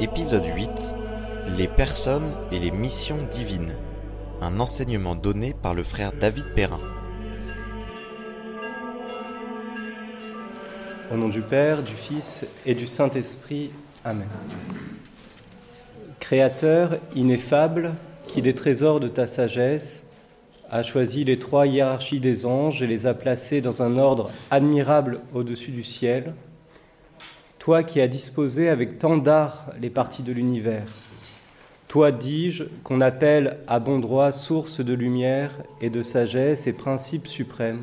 Épisode 8 Les personnes et les missions divines. Un enseignement donné par le frère David Perrin. Au nom du Père, du Fils et du Saint-Esprit. Amen. Créateur ineffable, qui des trésors de ta sagesse a choisi les trois hiérarchies des anges et les a placés dans un ordre admirable au-dessus du ciel, toi qui as disposé avec tant d'art les parties de l'univers, toi, dis-je, qu'on appelle à bon droit source de lumière et de sagesse et principe suprême,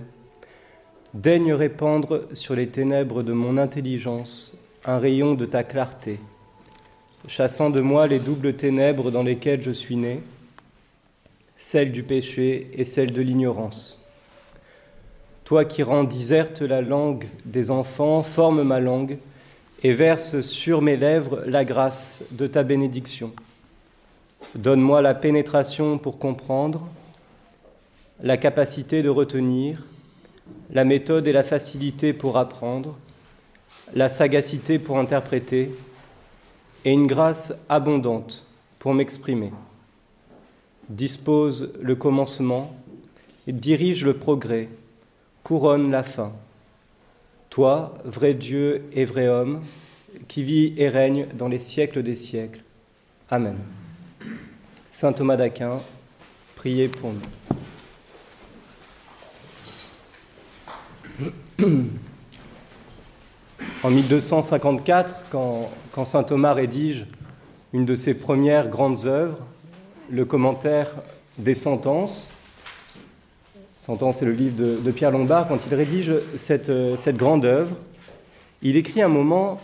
daigne répandre sur les ténèbres de mon intelligence un rayon de ta clarté, chassant de moi les doubles ténèbres dans lesquelles je suis né, celle du péché et celle de l'ignorance. Toi qui rends diserte la langue des enfants, forme ma langue et verse sur mes lèvres la grâce de ta bénédiction. Donne-moi la pénétration pour comprendre, la capacité de retenir, la méthode et la facilité pour apprendre, la sagacité pour interpréter et une grâce abondante pour m'exprimer. Dispose le commencement, dirige le progrès, couronne la fin. Toi, vrai Dieu et vrai homme, qui vis et règne dans les siècles des siècles. Amen. Saint Thomas d'Aquin, priez pour nous. En 1254, quand, Saint Thomas rédige une de ses premières grandes œuvres, le commentaire des sentences, Sentence, c'est le livre de, Pierre Lombard, quand il rédige cette, cette grande œuvre, il écrit un moment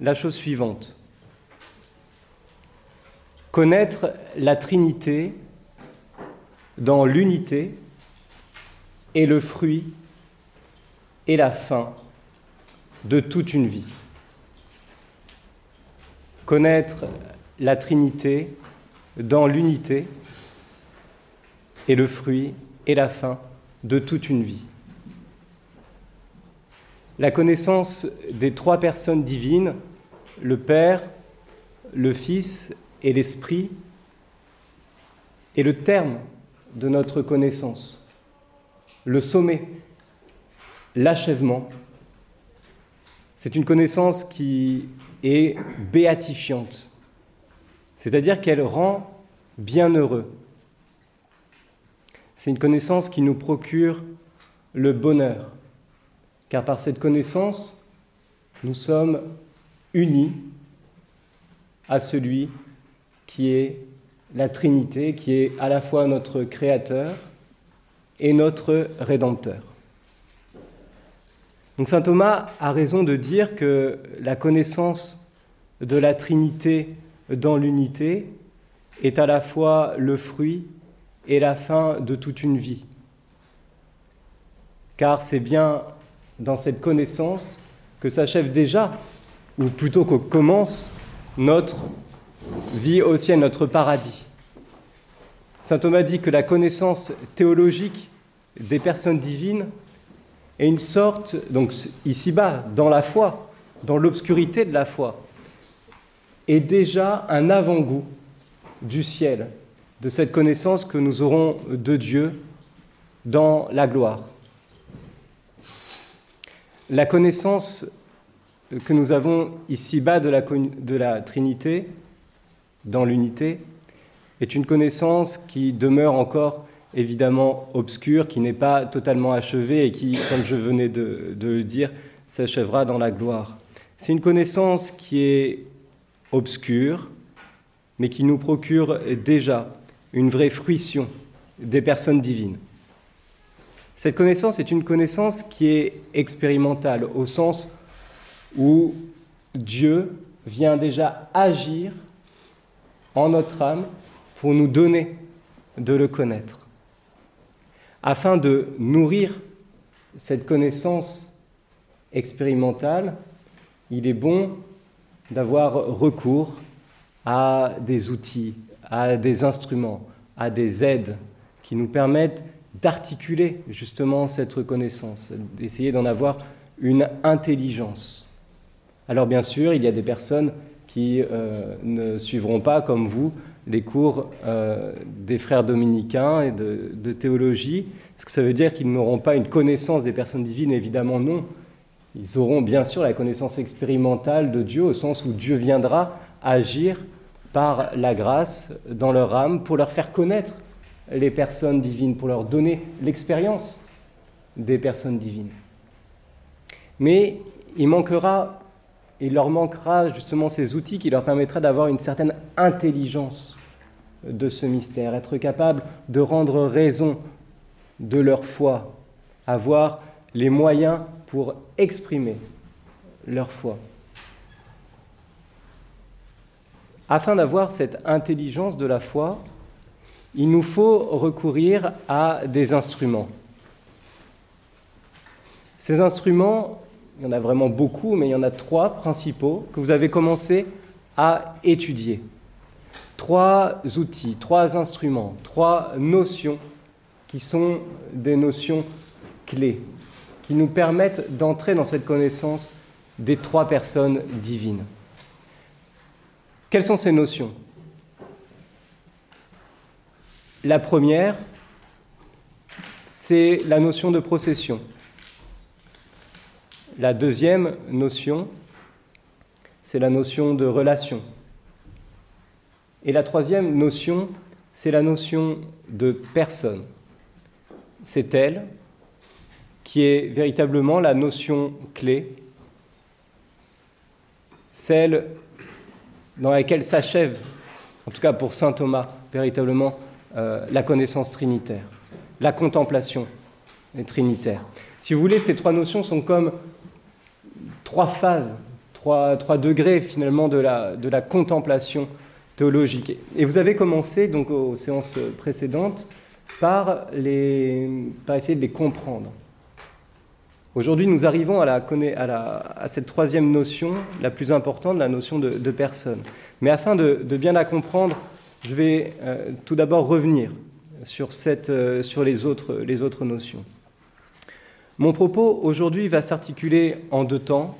la chose suivante. Connaître la Trinité dans l'unité est le fruit et la fin de toute une vie. Connaître la Trinité dans l'unité est le fruit et la fin de toute une vie. La connaissance des trois personnes divines, le Père, le Fils et l'Esprit, est le terme de notre connaissance, le sommet, l'achèvement. C'est une connaissance qui est béatifiante, c'est-à-dire qu'elle rend bienheureux. C'est une connaissance qui nous procure le bonheur, car par cette connaissance, nous sommes unis à celui qui est la Trinité, qui est à la fois notre Créateur et notre Rédempteur. Donc Saint Thomas a raison de dire que la connaissance de la Trinité dans l'unité est à la fois le fruit et la fin de toute une vie. Car c'est bien dans cette connaissance que s'achève déjà, ou plutôt que commence, notre vie au ciel, notre paradis. Saint Thomas dit que la connaissance théologique des personnes divines est une sorte, donc ici-bas, dans la foi, dans l'obscurité de la foi, est déjà un avant-goût du ciel, de cette connaissance que nous aurons de Dieu dans la gloire. La connaissance que nous avons ici-bas de la, Trinité, dans l'unité, est une connaissance qui demeure encore évidemment obscure, qui n'est pas totalement achevée et qui, comme je venais de, de le dire, s'achèvera dans la gloire. C'est une connaissance qui est obscure, mais qui nous procure déjà une vraie fruition des personnes divines. Cette connaissance est une connaissance qui est expérimentale, au sens où Dieu vient déjà agir en notre âme pour nous donner de le connaître. Afin de nourrir cette connaissance expérimentale, il est bon d'avoir recours à des outils, à des instruments, à des aides qui nous permettent d'articuler justement cette reconnaissance, d'essayer d'en avoir une intelligence. Alors bien sûr, il y a des personnes qui euh, ne suivront pas, comme vous, les cours euh, des frères dominicains et de, de théologie. Est-ce que ça veut dire qu'ils n'auront pas une connaissance des personnes divines? Évidemment non. Ils auront bien sûr la connaissance expérimentale de Dieu au sens où Dieu viendra agir par la grâce dans leur âme pour leur faire connaître les personnes divines, pour leur donner l'expérience des personnes divines. Mais il manquera, il leur manquera justement ces outils qui leur permettraient d'avoir une certaine intelligence de ce mystère, être capable de rendre raison de leur foi, avoir les moyens pour exprimer leur foi. Afin d'avoir cette intelligence de la foi, il nous faut recourir à des instruments. Ces instruments, il y en a vraiment beaucoup, mais il y en a trois principaux que vous avez commencé à étudier. Trois outils, trois instruments, trois notions qui sont des notions clés, qui nous permettent d'entrer dans cette connaissance des trois personnes divines. Quelles sont ces notions? La première, c'est la notion de procession. La deuxième notion, c'est la notion de relation. Et la troisième notion, c'est la notion de personne. C'est elle qui est véritablement la notion clé, celle dans laquelle s'achève, en tout cas pour Saint Thomas, véritablement euh, la connaissance trinitaire, la contemplation trinitaire. Si vous voulez, ces trois notions sont comme trois phases, trois, degrés finalement de la, de la contemplation théologique. Et vous avez commencé donc aux séances précédentes par, les, par essayer de les comprendre. Aujourd'hui, nous arrivons à, cette troisième notion, la plus importante, la notion de, personne. Mais afin de, bien la comprendre, je vais euh, tout d'abord revenir sur, euh, les, autres, notions. Mon propos aujourd'hui va s'articuler en deux temps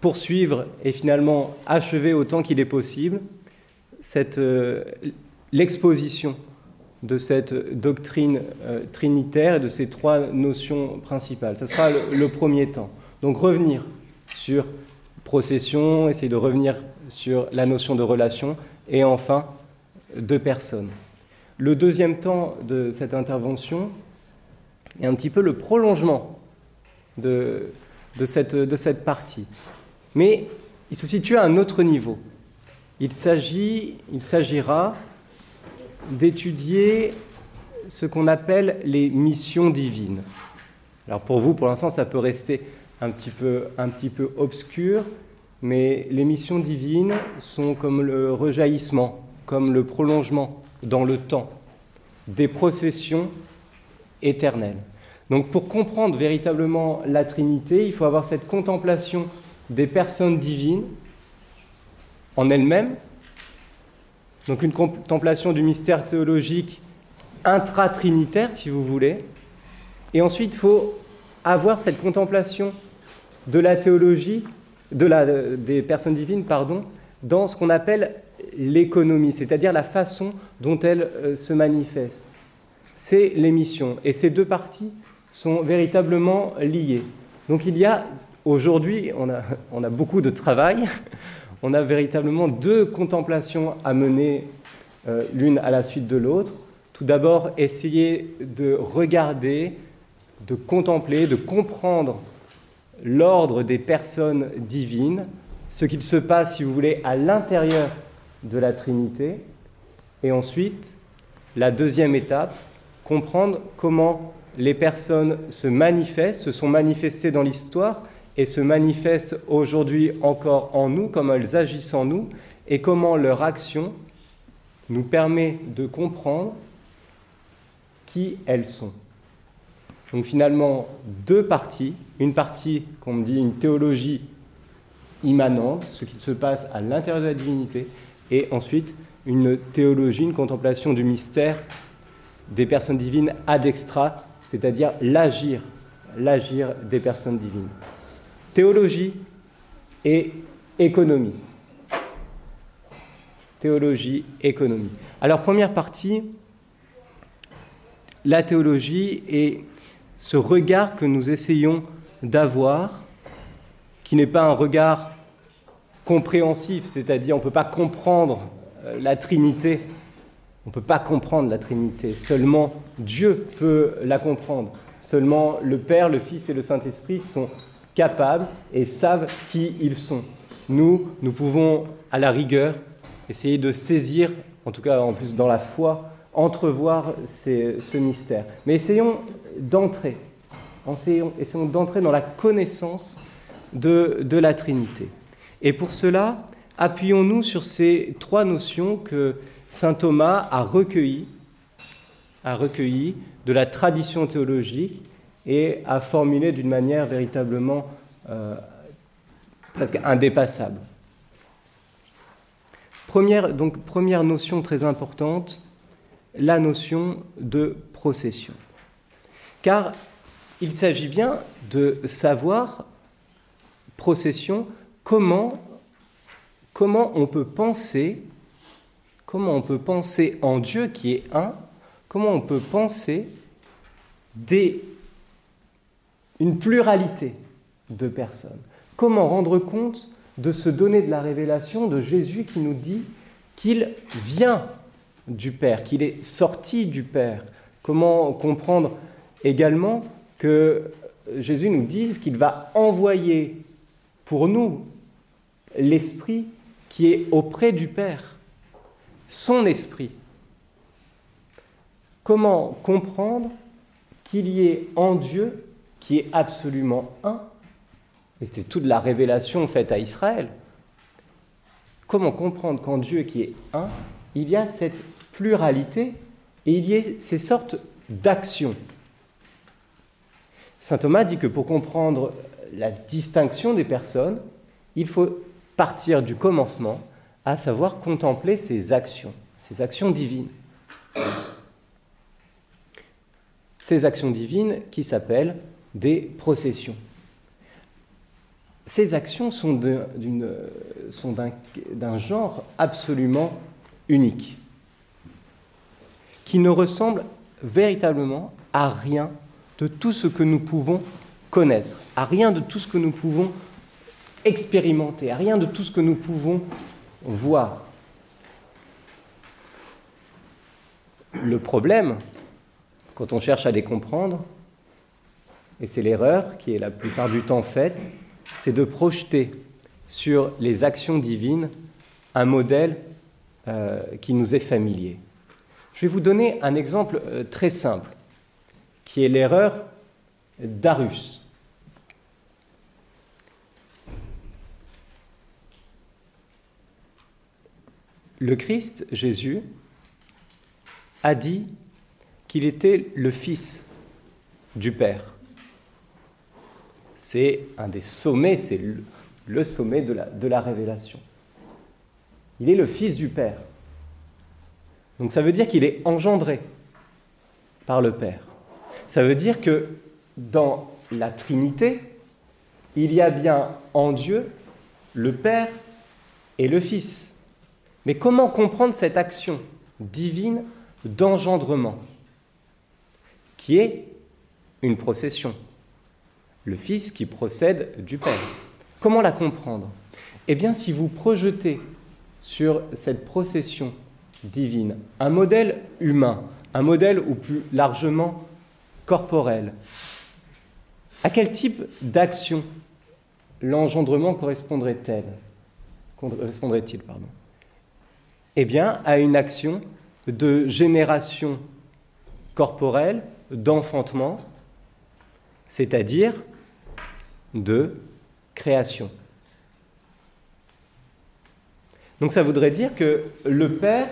poursuivre et finalement achever autant qu'il est possible euh, l'exposition de cette doctrine euh, trinitaire et de ces trois notions principales. Ce sera le, premier temps. Donc revenir sur procession, essayer de revenir sur la notion de relation et enfin de personne. Le deuxième temps de cette intervention est un petit peu le prolongement de, de, cette, de cette partie mais il se situe à un autre niveau. Il s'agira d'étudier ce qu'on appelle les missions divines. Alors pour vous, pour l'instant, ça peut rester un petit peu, un petit peu obscur, mais les missions divines sont comme le rejaillissement, comme le prolongement dans le temps des processions éternelles. Donc pour comprendre véritablement la Trinité, il faut avoir cette contemplation des personnes divines en elles-mêmes, donc une contemplation du mystère théologique intra-trinitaire, si vous voulez, et ensuite il faut avoir cette contemplation de la théologie, de la, des personnes divines, pardon, dans ce qu'on appelle l'économie, c'est-à-dire la façon dont elles euh, se manifestent. C'est l'émission, et ces deux parties sont véritablement liées. Donc il y a Aujourd'hui, on a, beaucoup de travail. On a véritablement deux contemplations à mener euh, l'une à la suite de l'autre. Tout d'abord, essayer de regarder, de contempler, de comprendre l'ordre des personnes divines, ce qu'il se passe, si vous voulez, à l'intérieur de la Trinité. Et ensuite, la deuxième étape, comprendre comment les personnes se manifestent, se sont manifestées dans l'histoire et se manifestent aujourd'hui encore en nous, comment elles agissent en nous, et comment leur action nous permet de comprendre qui elles sont. Donc finalement, deux parties. Une partie, qu'on me dit, une théologie immanente, ce qui se passe à l'intérieur de la divinité, et ensuite une théologie, une contemplation du mystère des personnes divines ad extra, c'est-à-dire l'agir, l'agir des personnes divines théologie et économie. Théologie, économie. Alors première partie, la théologie et ce regard que nous essayons d'avoir, qui n'est pas un regard compréhensif, c'est-à-dire on ne peut pas comprendre euh, la Trinité, on ne peut pas comprendre la Trinité, seulement Dieu peut la comprendre, seulement le Père, le Fils et le Saint-Esprit sont capables et savent qui ils sont. Nous, nous pouvons à la rigueur essayer de saisir, en tout cas en plus dans la foi, entrevoir ce mystère. Mais essayons d'entrer, essayons, d'entrer dans la connaissance de, de la Trinité. Et pour cela, appuyons-nous sur ces trois notions que Saint Thomas a recueillies, a recueilli de la tradition théologique et a formulé d'une manière véritablement euh, presque indépassable. Première, donc, première notion très importante, la notion de procession. Car il s'agit bien de savoir, procession, comment, comment on peut penser, comment on peut penser en Dieu qui est un, comment on peut penser des, une pluralité de personnes. Comment rendre compte de se donner de la révélation de Jésus qui nous dit qu'il vient du Père, qu'il est sorti du Père? Comment comprendre également que Jésus nous dise qu'il va envoyer pour nous l'Esprit qui est auprès du Père, son Esprit? Comment comprendre qu'il y ait en Dieu, qui est absolument un, et c'est toute la révélation faite à Israël, comment comprendre qu'en Dieu qui est un, il y a cette pluralité et il y a ces sortes d'actions? Saint Thomas dit que pour comprendre la distinction des personnes, il faut partir du commencement, à savoir contempler ces actions, ces actions divines. Ces actions divines qui s'appellent des processions. Ces actions sont d'un genre absolument unique qui ne ressemble véritablement à rien de tout ce que nous pouvons connaître, à rien de tout ce que nous pouvons expérimenter, à rien de tout ce que nous pouvons voir. Le problème, quand on cherche à les comprendre, et c'est l'erreur qui est la plupart du temps faite, c'est de projeter sur les actions divines un modèle euh, qui nous est familier. Je vais vous donner un exemple euh, très simple, qui est l'erreur d'Arus. Le Christ, Jésus, a dit qu'il était le Fils du Père. C'est un des sommets, c'est le sommet de la, révélation. Il est le Fils du Père. Donc ça veut dire qu'il est engendré par le Père. Ça veut dire que dans la Trinité, il y a bien en Dieu le Père et le Fils. Mais comment comprendre cette action divine d'engendrement qui est une procession? Le Fils qui procède du Père. Comment la comprendre? Eh bien, si vous projetez sur cette procession divine, un modèle humain, un modèle ou plus largement corporel. À quel type d'action l'engendrement correspondrait-il Eh bien, à une action de génération corporelle, d'enfantement, c'est-à-dire de création. Donc ça voudrait dire que le Père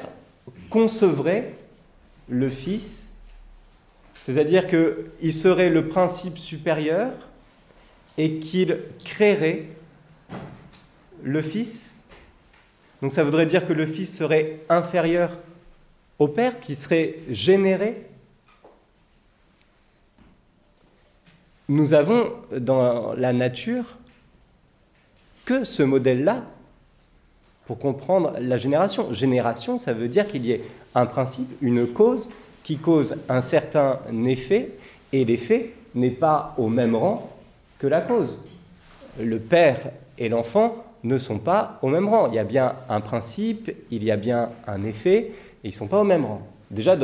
concevrait le Fils, c'est-à-dire qu'il serait le principe supérieur et qu'il créerait le Fils. Donc ça voudrait dire que le Fils serait inférieur au Père, qui serait généré. Nous avons dans la nature que ce modèle-là pour comprendre la génération. Génération, ça veut dire qu'il y ait un principe, une cause qui cause un certain effet, et l'effet n'est pas au même rang que la cause. Le père et l'enfant ne sont pas au même rang. Il y a bien un principe, il y a bien un effet, et ils ne sont pas au même rang. Déjà,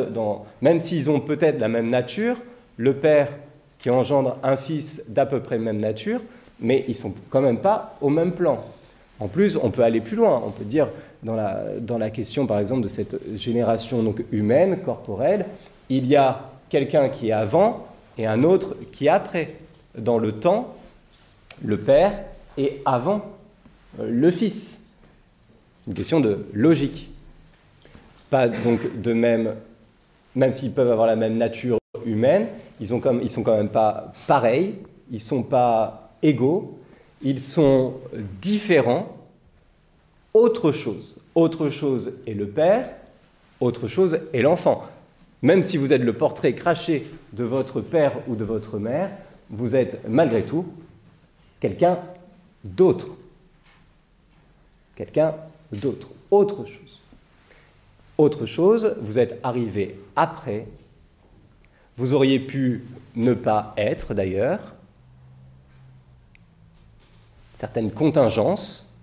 même s'ils ont peut-être la même nature, le père qui engendre un fils d'à peu près même nature, mais ils ne sont quand même pas au même plan. En plus, on peut aller plus loin. On peut dire, dans la, dans la question, par exemple, de cette génération donc, humaine, corporelle, il y a quelqu'un qui est avant et un autre qui est après. Dans le temps, le père est avant euh, le fils. C'est une question de logique. Pas donc de même, même s'ils peuvent avoir la même nature humaine, ils, ont comme, ils sont quand même pas pareils, ils sont pas égaux, ils sont différents. Autre chose, autre chose est le père, autre chose est l'enfant. Même si vous êtes le portrait craché de votre père ou de votre mère, vous êtes malgré tout quelqu'un d'autre. Quelqu'un d'autre. Autre chose. Autre chose, vous êtes arrivé après. Vous auriez pu ne pas être d'ailleurs. Certaines contingences.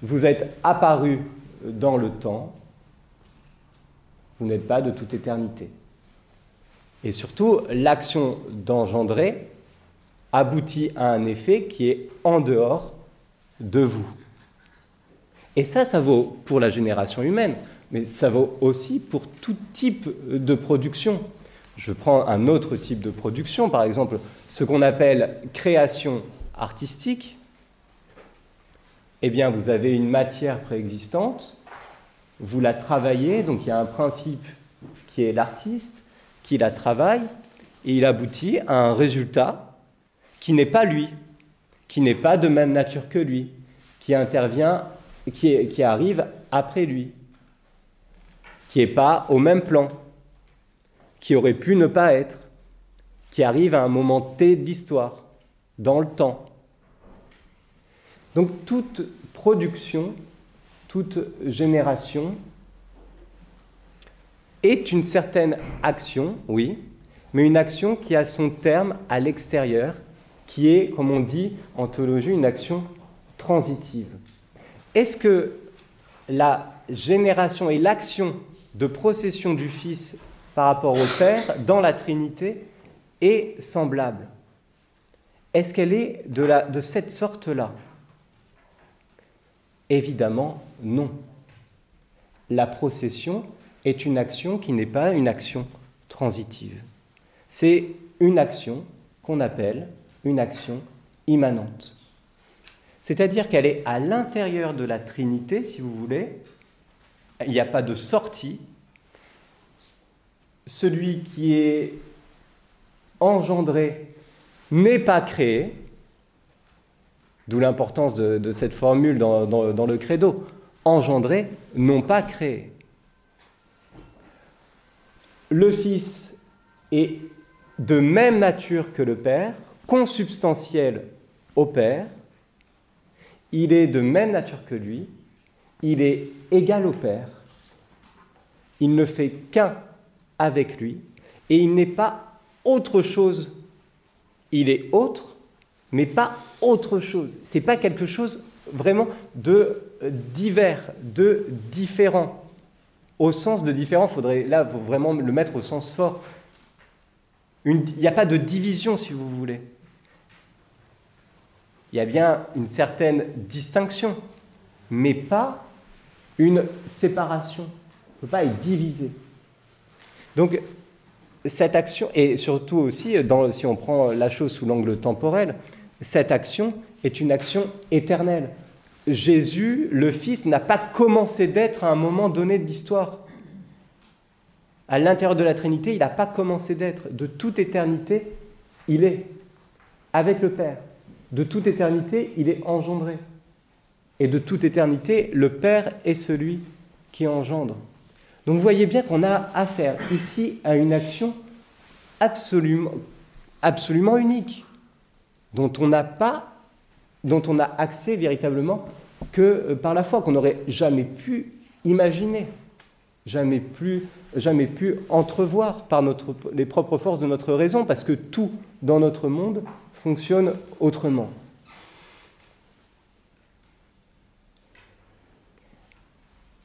Vous êtes apparu dans le temps. Vous n'êtes pas de toute éternité. Et surtout, l'action d'engendrer aboutit à un effet qui est en dehors de vous. Et ça, ça vaut pour la génération humaine, mais ça vaut aussi pour tout type de production. Je prends un autre type de production, par exemple, ce qu'on appelle création artistique. Eh bien, vous avez une matière préexistante, vous la travaillez, donc il y a un principe qui est l'artiste, qui la travaille, et il aboutit à un résultat qui n'est pas lui, qui n'est pas de même nature que lui, qui intervient qui, arrive après lui, qui n'est pas au même plan, qui aurait pu ne pas être, qui arrive à un moment T de l'histoire, dans le temps. Donc toute production, toute génération est une certaine action, oui, mais une action qui a son terme à l'extérieur, qui est, comme on dit en théologie, une action transitive. Est-ce que la génération et l'action de procession du Fils par rapport au Père dans la Trinité est semblable Est-ce qu'elle est de, de cette sorte-là? Évidemment, non. La procession est une action qui n'est pas une action transitive. C'est une action qu'on appelle une action immanente. C'est-à-dire qu'elle est à l'intérieur de la Trinité, si vous voulez. Il n'y a pas de sortie. Celui qui est engendré n'est pas créé, d'où l'importance de, cette formule dans, le credo. Engendré, non pas créé. Le Fils est de même nature que le Père, consubstantiel au Père, il est de même nature que lui, il est égal au Père, il ne fait qu'un avec lui, et il n'est pas autre chose. Il est autre, mais pas autre chose. Ce n'est pas quelque chose vraiment de divers, de différent. Au sens de différent, faudrait là vraiment le mettre au sens fort. il n'y a pas de division, si vous voulez il y a bien une certaine distinction, mais pas une séparation. On ne peut pas être divisé. Donc, cette action, et surtout aussi, si on prend la chose sous l'angle temporel, cette action est une action éternelle. Jésus, le Fils, n'a pas commencé d'être à un moment donné de l'histoire. À l'intérieur de la Trinité, il n'a pas commencé d'être. De toute éternité, il est avec le Père. De toute éternité, il est engendré. Et de toute éternité, le Père est celui qui engendre. Donc vous voyez bien qu'on a affaire ici à une action absolument, unique, dont on n'a pas, dont on a accès véritablement que euh, par la foi qu'on n'aurait jamais pu imaginer, jamais, plus, jamais pu entrevoir par notre, les propres forces de notre raison, parce que tout dans notre monde fonctionne autrement.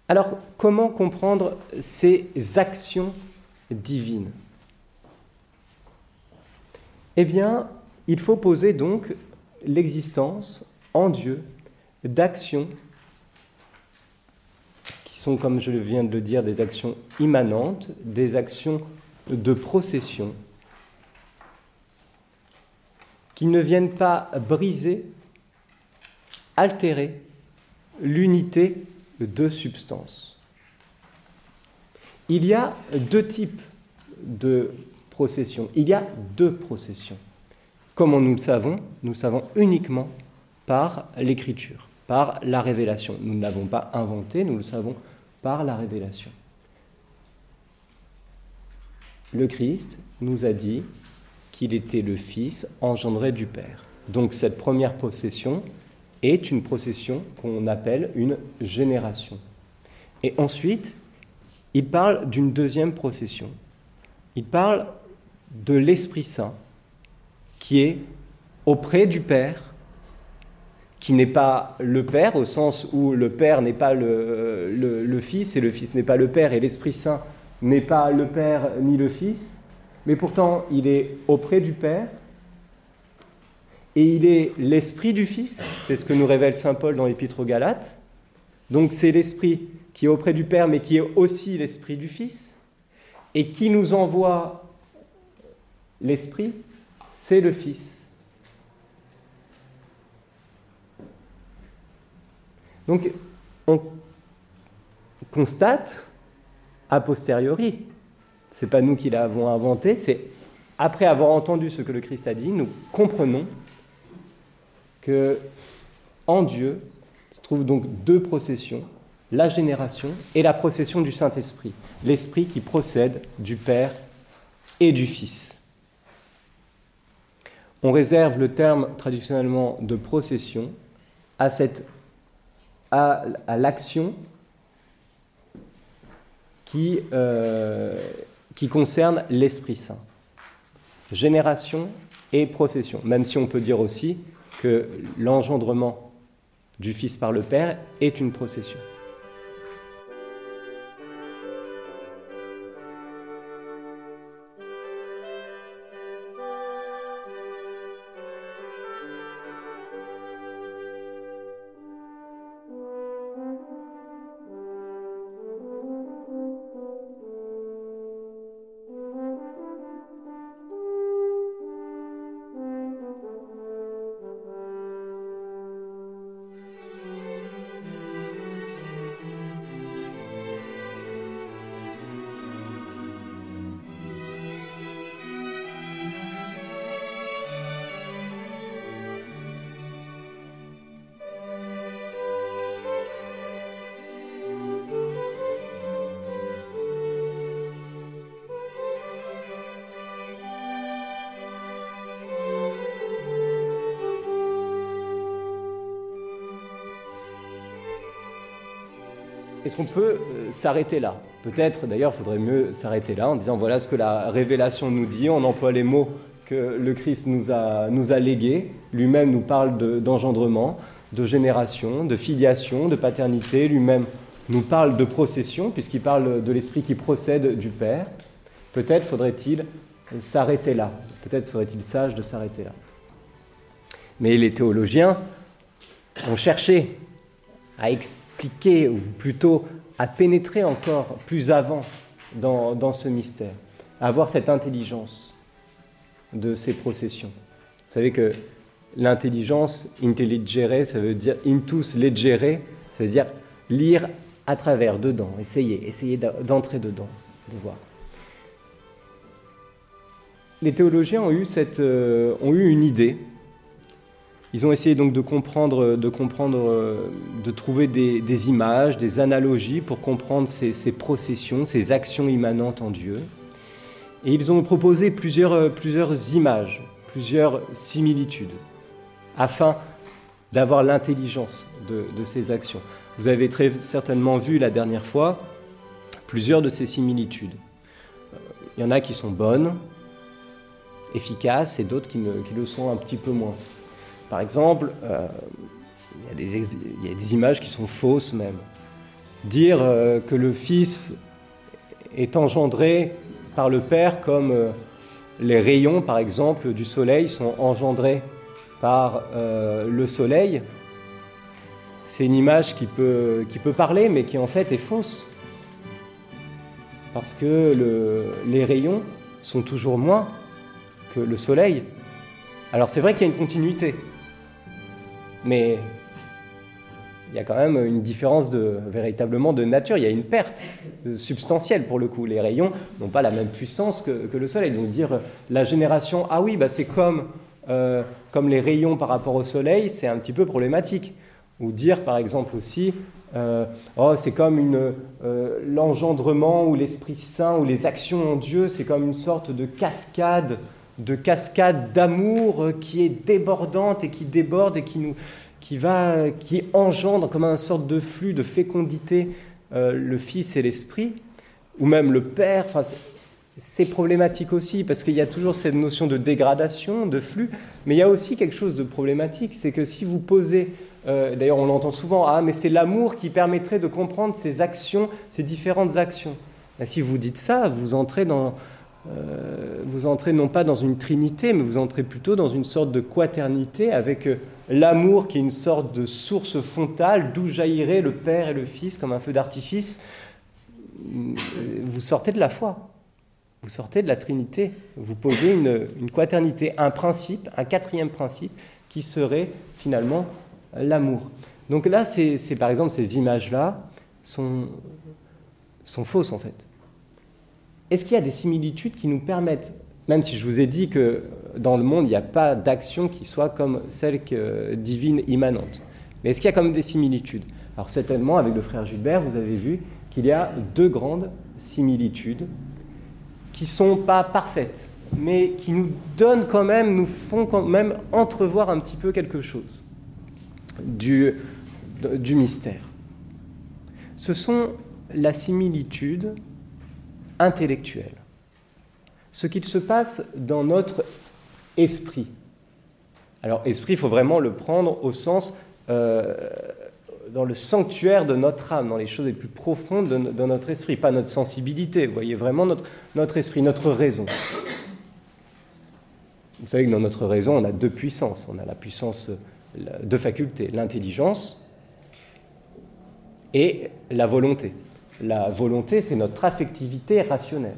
Alors, comment comprendre ces actions divines? Eh bien, il faut poser donc l'existence en Dieu d'actions qui sont, comme je viens de le dire, des actions immanentes, des actions de procession, qui ne viennent pas briser, altérer l'unité de substances. Il y a deux types de processions. Il y a deux processions. Comment nous le savons Nous le savons uniquement par l'écriture, par la révélation. Nous ne l'avons pas inventé, nous le savons par la révélation. Le Christ nous a dit qu'il était le Fils engendré du Père. Donc cette première possession est une procession qu'on appelle une génération. Et ensuite, il parle d'une deuxième procession. Il parle de l'Esprit Saint qui est auprès du Père qui n'est pas le Père, au sens où le Père n'est pas le, Fils et le Fils n'est pas le Père et l'Esprit Saint n'est pas le Père ni le Fils, mais pourtant il est auprès du Père et il est l'Esprit du Fils, c'est ce que nous révèle Saint Paul dans l'Épître aux Galates. Donc c'est l'Esprit qui est auprès du Père, mais qui est aussi l'Esprit du Fils, et qui nous envoie l'Esprit, c'est le Fils. Donc, on constate a posteriori, ce n'est pas nous qui l'avons inventé, c'est après avoir entendu ce que le Christ a dit, nous comprenons que en Dieu se trouvent donc deux processions, la génération et la procession du Saint-Esprit, l'Esprit qui procède du Père et du Fils. On réserve le terme traditionnellement de procession à cette à, l'action qui, euh, qui concerne l'Esprit Saint. Génération et procession, même si on peut dire aussi que l'engendrement du Fils par le Père est une procession. Est-ce qu'on peut euh, s'arrêter là? Peut-être, d'ailleurs, il faudrait mieux s'arrêter là en disant voilà ce que la révélation nous dit. On emploie les mots que le Christ nous a, nous a légués. Lui-même nous parle d'engendrement, de, génération, de filiation, de paternité. Lui-même nous parle de procession, puisqu'il parle de l'Esprit qui procède du Père. Peut-être faudrait-il s'arrêter là. Peut-être serait-il sage de s'arrêter là. Mais les théologiens ont cherché à expliquer ou plutôt à pénétrer encore plus avant dans, ce mystère, à avoir cette intelligence de ces processions. Vous savez que l'intelligence, intelligere, ça veut dire intus legere, ça veut dire lire à travers, dedans, essayer, essayer d'entrer dedans, de voir. Les théologiens ont eu, cette, euh, ont eu une idée ils ont essayé donc de comprendre, de, comprendre, de trouver des, images, des analogies pour comprendre ces, processions, ces actions immanentes en Dieu. Et ils ont proposé plusieurs, plusieurs images, plusieurs similitudes, afin d'avoir l'intelligence de, ces actions. Vous avez très certainement vu la dernière fois plusieurs de ces similitudes. Il y en a qui sont bonnes, efficaces, et d'autres qui, le sont un petit peu moins. Par exemple, euh, il, y a des images qui sont fausses même. Dire euh, que le Fils est engendré par le Père comme euh, les rayons, par exemple, du Soleil sont engendrés par le Soleil, c'est une image qui peut, parler, mais qui en fait est fausse. Parce que le, les rayons sont toujours moins que le Soleil. Alors c'est vrai qu'il y a une continuité, mais il y a quand même une différence de, véritablement de nature. Il y a une perte substantielle pour le coup. Les rayons n'ont pas la même puissance que, le Soleil. Donc dire la génération, ah oui, bah c'est comme, euh, comme les rayons par rapport au Soleil, c'est un petit peu problématique. Ou dire par exemple aussi, euh, oh, c'est comme euh, l'engendrement ou l'Esprit Saint ou les actions en Dieu, c'est comme une sorte de cascade, de cascade d'amour qui est débordante et qui déborde et qui nous, qui va, qui engendre comme un sorte de flux de fécondité euh, le Fils et l'Esprit, ou même le Père. Enfin, c'est problématique aussi parce qu'il y a toujours cette notion de dégradation, de flux, mais il y a aussi quelque chose de problématique, c'est que si vous posez euh, D'ailleurs, on l'entend souvent, ah, mais c'est l'amour qui permettrait de comprendre ces actions, ces différentes actions. Et si vous dites ça, vous entrez dans, euh, vous entrez non pas dans une trinité, mais vous entrez plutôt dans une sorte de quaternité avec euh, l'amour qui est une sorte de source fontale d'où jaillirait le Père et le Fils comme un feu d'artifice. Vous sortez de la foi, vous sortez de la Trinité, vous posez une, quaternité, un principe, un quatrième principe qui serait finalement l'amour. Donc là, c'est par exemple ces images-là sont fausses en fait. Est-ce qu'il y a des similitudes qui nous permettent, même si je vous ai dit que dans le monde, il n'y a pas d'action qui soit comme celle que, divine immanente, mais est-ce qu'il y a quand même des similitudes? Alors certainement, avec le frère Gilbert, vous avez vu qu'il y a deux grandes similitudes qui ne sont pas parfaites, mais qui nous donnent quand même, nous font quand même entrevoir un petit peu quelque chose du mystère. Ce sont la similitude intellectuelle. Ce qu'il se passe dans notre esprit. Alors, esprit, il faut vraiment le prendre au sens, euh, dans le sanctuaire de notre âme, dans les choses les plus profondes de, notre esprit, pas notre sensibilité, vous voyez, vraiment notre, notre esprit, notre raison. Vous savez que dans notre raison, on a deux puissances. On a la puissance deux facultés, l'intelligence et la volonté. La volonté, c'est notre affectivité rationnelle.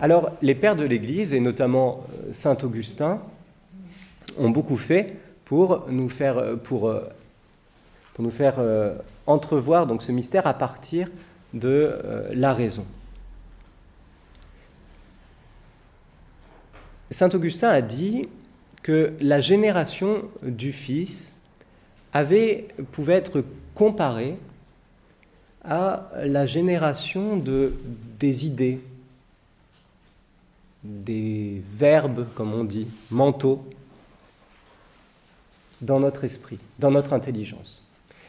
Alors, les pères de l'Église, et notamment euh, Saint Augustin, ont beaucoup fait pour nous faire, euh, euh, pour nous faire entrevoir donc, ce mystère à partir de la raison. Saint Augustin a dit que la génération du Fils pouvait être comparée à la génération de, des idées, des verbes, comme on dit, mentaux, dans notre esprit, dans notre intelligence.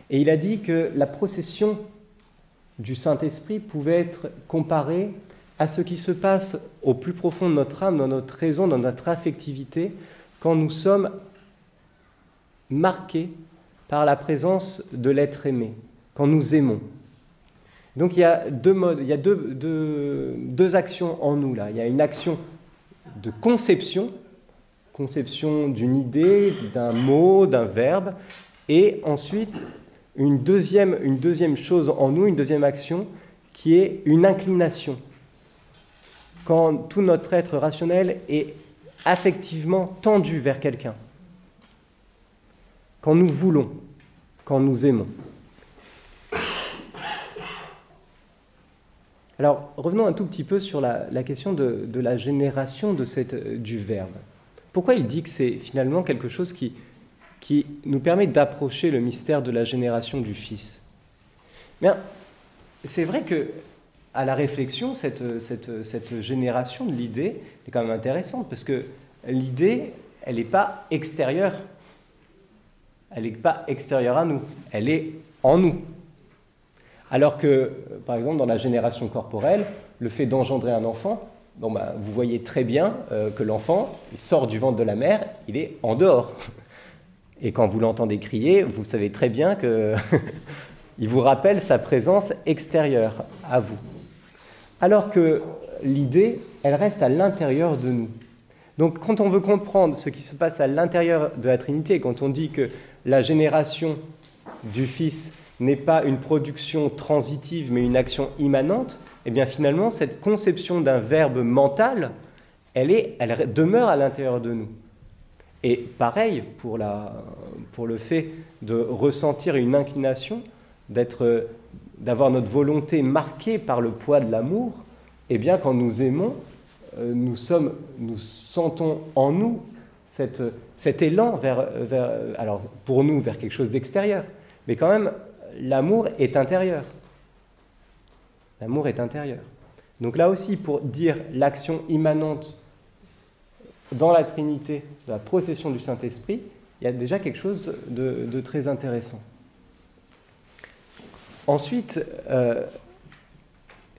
Et il a dit que la procession du Saint-Esprit pouvait être comparée à ce qui se passe au plus profond de notre âme, dans notre raison, dans notre affectivité, quand nous sommes marqués par la présence de l'être aimé, quand nous aimons. Donc il y a deux modes, il y a deux, actions en nous là. Il y a une action de conception, conception d'une idée, d'un mot, d'un verbe, et ensuite une deuxième chose en nous, une deuxième action, qui est une inclination. Quand tout notre être rationnel est affectivement tendu vers quelqu'un, quand nous voulons, quand nous aimons. Alors, revenons un tout petit peu sur la, question de, la génération cette, du Verbe. Pourquoi il dit que c'est finalement quelque chose qui, nous permet d'approcher le mystère de la génération du Fils? Bien, c'est vrai que à la réflexion, cette, cette, cette génération de l'idée est quand même intéressante, parce que l'idée, elle n'est pas extérieure. elle n'est pas extérieure à nous, elle est en nous. Alors que, par exemple, dans la génération corporelle, le fait d'engendrer un enfant, bon bah, vous voyez très bien euh, que l'enfant, sort du ventre de la mère, il est en dehors. Et quand vous l'entendez crier, vous savez très bien que il vous rappelle sa présence extérieure à vous. Alors que l'idée, elle reste à l'intérieur de nous. Donc quand on veut comprendre ce qui se passe à l'intérieur de la Trinité, quand on dit que la génération du Fils n'est pas une production transitive mais une action immanente, eh bien finalement cette conception d'un verbe mental, elle, est, elle demeure à l'intérieur de nous. Et pareil pour, la, pour le fait de ressentir une inclination, d'être, d'avoir notre volonté marquée par le poids de l'amour, eh bien quand nous aimons, euh, nous, sommes, nous sentons en nous cette, cet élan vers, vers, alors pour nous, vers quelque chose d'extérieur. Mais quand même, l'amour est intérieur. L'amour est intérieur. Donc là aussi, pour dire l'action immanente dans la Trinité, la procession du Saint-Esprit, il y a déjà quelque chose de, très intéressant. Ensuite, euh,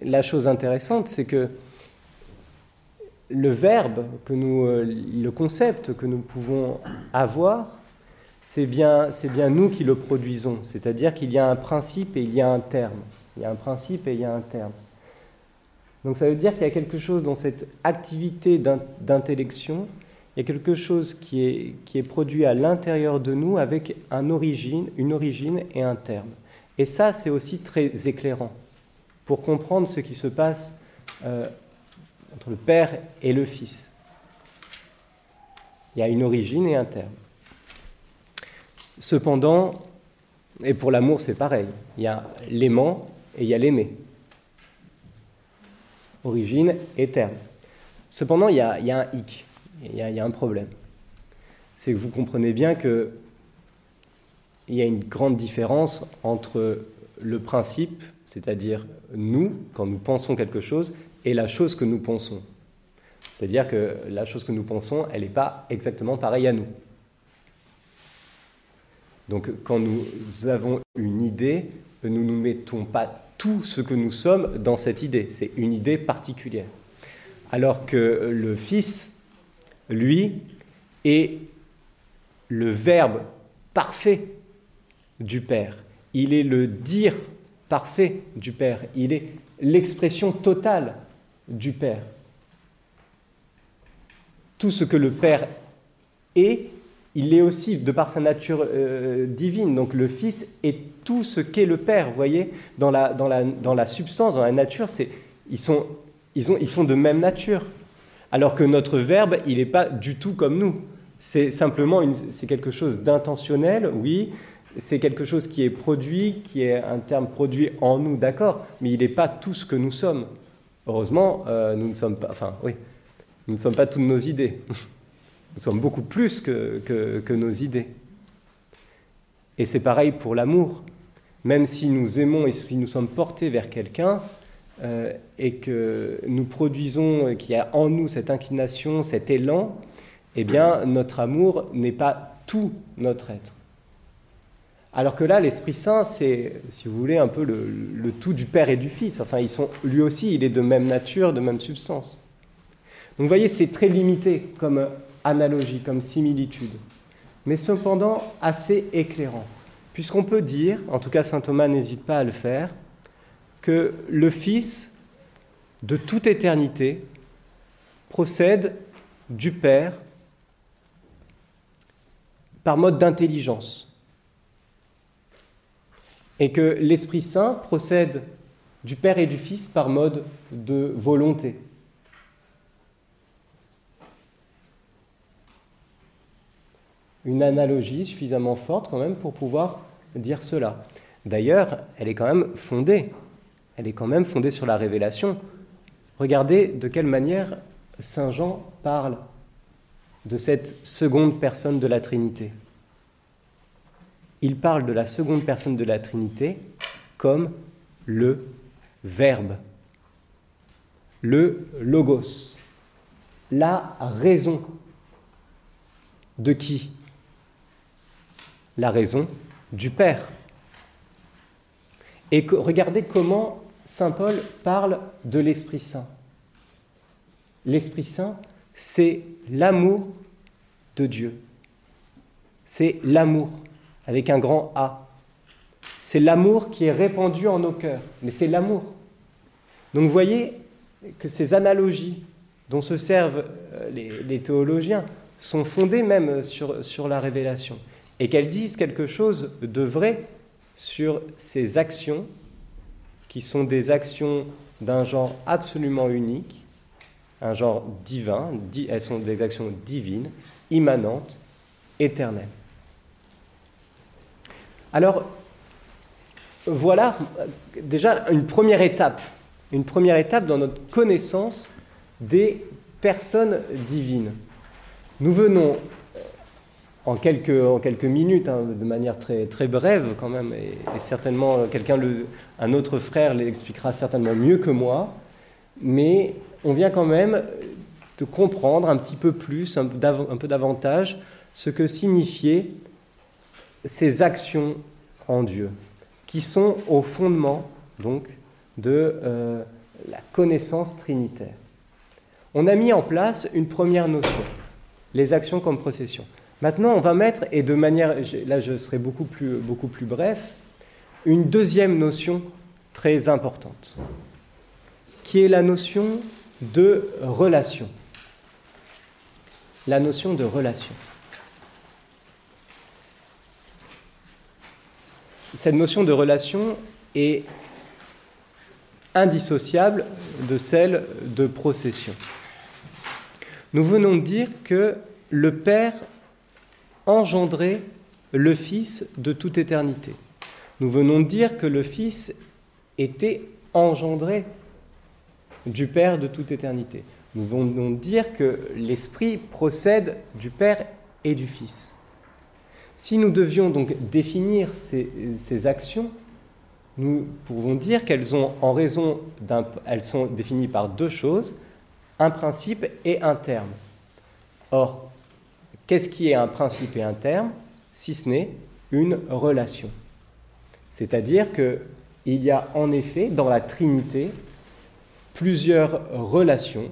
la chose intéressante, c'est que le verbe, que nous, euh, le concept que nous pouvons avoir, c'est bien, nous qui le produisons. C'est-à-dire qu'il y a un principe et il y a un terme. Il y a un principe et il y a un terme. Donc ça veut dire qu'il y a quelque chose dans cette activité d'intellection, il y a quelque chose qui est, qui est produit à l'intérieur de nous avec un origine, une origine et un terme. Et ça, c'est aussi très éclairant pour comprendre ce qui se passe euh, entre le Père et le Fils. Il y a une origine et un terme. Cependant, et pour l'amour c'est pareil, il y a l'aimant et il y a l'aimer. Origine et terme. Cependant, il y a, un hic, il y a, il un problème. C'est que vous comprenez bien qu'il y a une grande différence entre le principe, c'est-à-dire nous, quand nous pensons quelque chose, et la chose que nous pensons. C'est-à-dire que la chose que nous pensons, elle n'est pas exactement pareille à nous. Donc quand nous avons une idée, nous ne mettons pas tout ce que nous sommes dans cette idée. C'est une idée particulière. Alors que le Fils, lui, est le verbe parfait du Père. Il est le dire parfait du Père. Il est l'expression totale du Père. Tout ce que le Père est, il est aussi de par sa nature euh, divine. Donc le Fils est tout ce qu'est le Père, vous voyez, dans la, dans la, dans la substance, dans la nature, c'est, ils, sont, ils, ont, ils sont de même nature. Alors que notre Verbe, il n'est pas du tout comme nous. C'est simplement c'est quelque chose d'intentionnel, oui, c'est quelque chose qui est produit, qui est un terme produit en nous, d'accord, mais il n'est pas tout ce que nous sommes. Heureusement, euh, nous ne sommes pas, enfin, oui, nous ne sommes pas toutes nos idées. Nous sommes beaucoup plus que, nos idées. Et c'est pareil pour l'amour. Même si nous aimons et si nous sommes portés vers quelqu'un, euh, et que nous produisons, qu'il y a en nous cette inclination, cet élan, eh bien, notre amour n'est pas tout notre être. Alors que là, l'Esprit Saint, c'est, si vous voulez, un peu le, le, tout du Père et du Fils. Enfin, ils sont, lui aussi, il est de même nature, de même substance. Donc, vous voyez, c'est très limité comme analogie, comme similitude, mais cependant assez éclairant, puisqu'on peut dire, en tout cas saint Thomas n'hésite pas à le faire, que le Fils de toute éternité procède du Père par mode d'intelligence, et que l'Esprit Saint procède du Père et du Fils par mode de volonté. Une analogie suffisamment forte quand même pour pouvoir dire cela. D'ailleurs, elle est quand même fondée. Elle est quand même fondée sur la révélation. Regardez de quelle manière Saint Jean parle de cette seconde personne de la Trinité. Il parle de la seconde personne de la Trinité comme le Verbe, le Logos, la raison de qui la raison du Père. Et regardez comment Saint Paul parle de l'Esprit Saint. L'Esprit Saint, c'est l'amour de Dieu. C'est l'amour, avec un grand A. C'est l'amour qui est répandu en nos cœurs, mais c'est l'amour. Donc vous voyez que ces analogies dont se servent euh, les, théologiens sont fondées même sur, sur la révélation, et qu'elles disent quelque chose de vrai sur ces actions qui sont des actions d'un genre absolument unique, un genre divin, elles sont des actions divines, immanentes, éternelles. Alors, voilà déjà une première étape, une première étape dans notre connaissance des personnes divines. Nous venons en quelques, minutes, hein, de manière très, très brève quand même, et, certainement quelqu'un, un autre frère l'expliquera certainement mieux que moi, mais on vient quand même de comprendre un petit peu plus, un, peu davantage, ce que signifiaient ces actions en Dieu, qui sont au fondement donc de euh, la connaissance trinitaire. On a mis en place une première notion, les actions comme procession. Maintenant, on va mettre, et de manière, là je serai beaucoup plus, beaucoup plus bref, une deuxième notion très importante, qui est la notion de relation. La notion de relation. Cette notion de relation est indissociable de celle de procession. Nous venons de dire que le Père engendré le Fils de toute éternité. Nous venons de dire que le Fils était engendré du Père de toute éternité. Nous venons de dire que l'Esprit procède du Père et du Fils. Si nous devions donc définir ces, actions, nous pouvons dire qu'elles ont en raison d'un, elles sont définies par deux choses, un principe et un terme. Or, Qu'est-ce qui est un principe et un terme, si ce n'est une relation? C'est-à-dire qu'il y a en effet dans la Trinité plusieurs relations.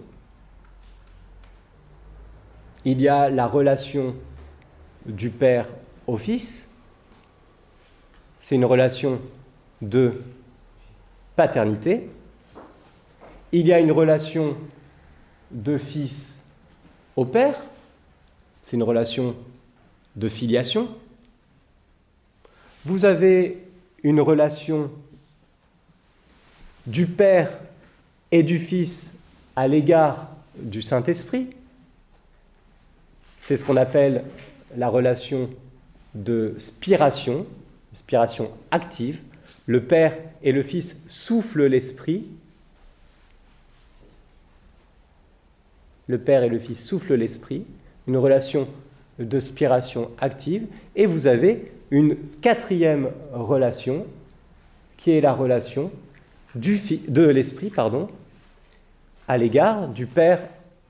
Il y a la relation du Père au Fils, c'est une relation de paternité. Il y a une relation de Fils au Père, c'est une relation de filiation. Vous avez une relation du Père et du Fils à l'égard du Saint-Esprit. C'est ce qu'on appelle la relation de spiration, spiration active. Le Père et le Fils soufflent l'Esprit. Le Père et le Fils soufflent l'Esprit une relation de spiration active, et vous avez une quatrième relation qui est la relation de l'esprit pardon, à l'égard du Père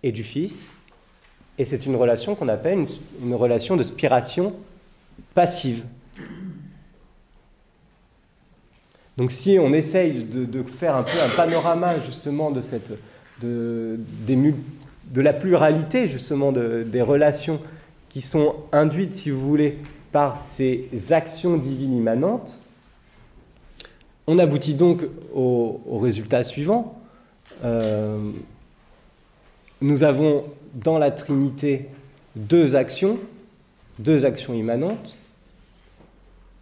et du Fils, et c'est une relation qu'on appelle une, relation de spiration passive. Donc si on essaye de, faire un peu un panorama justement de, cette, de, des, de la pluralité justement des relations qui sont induites, si vous voulez, par ces actions divines immanentes, on aboutit donc au, résultat suivant. Euh, nous avons dans la Trinité deux actions, deux actions immanentes,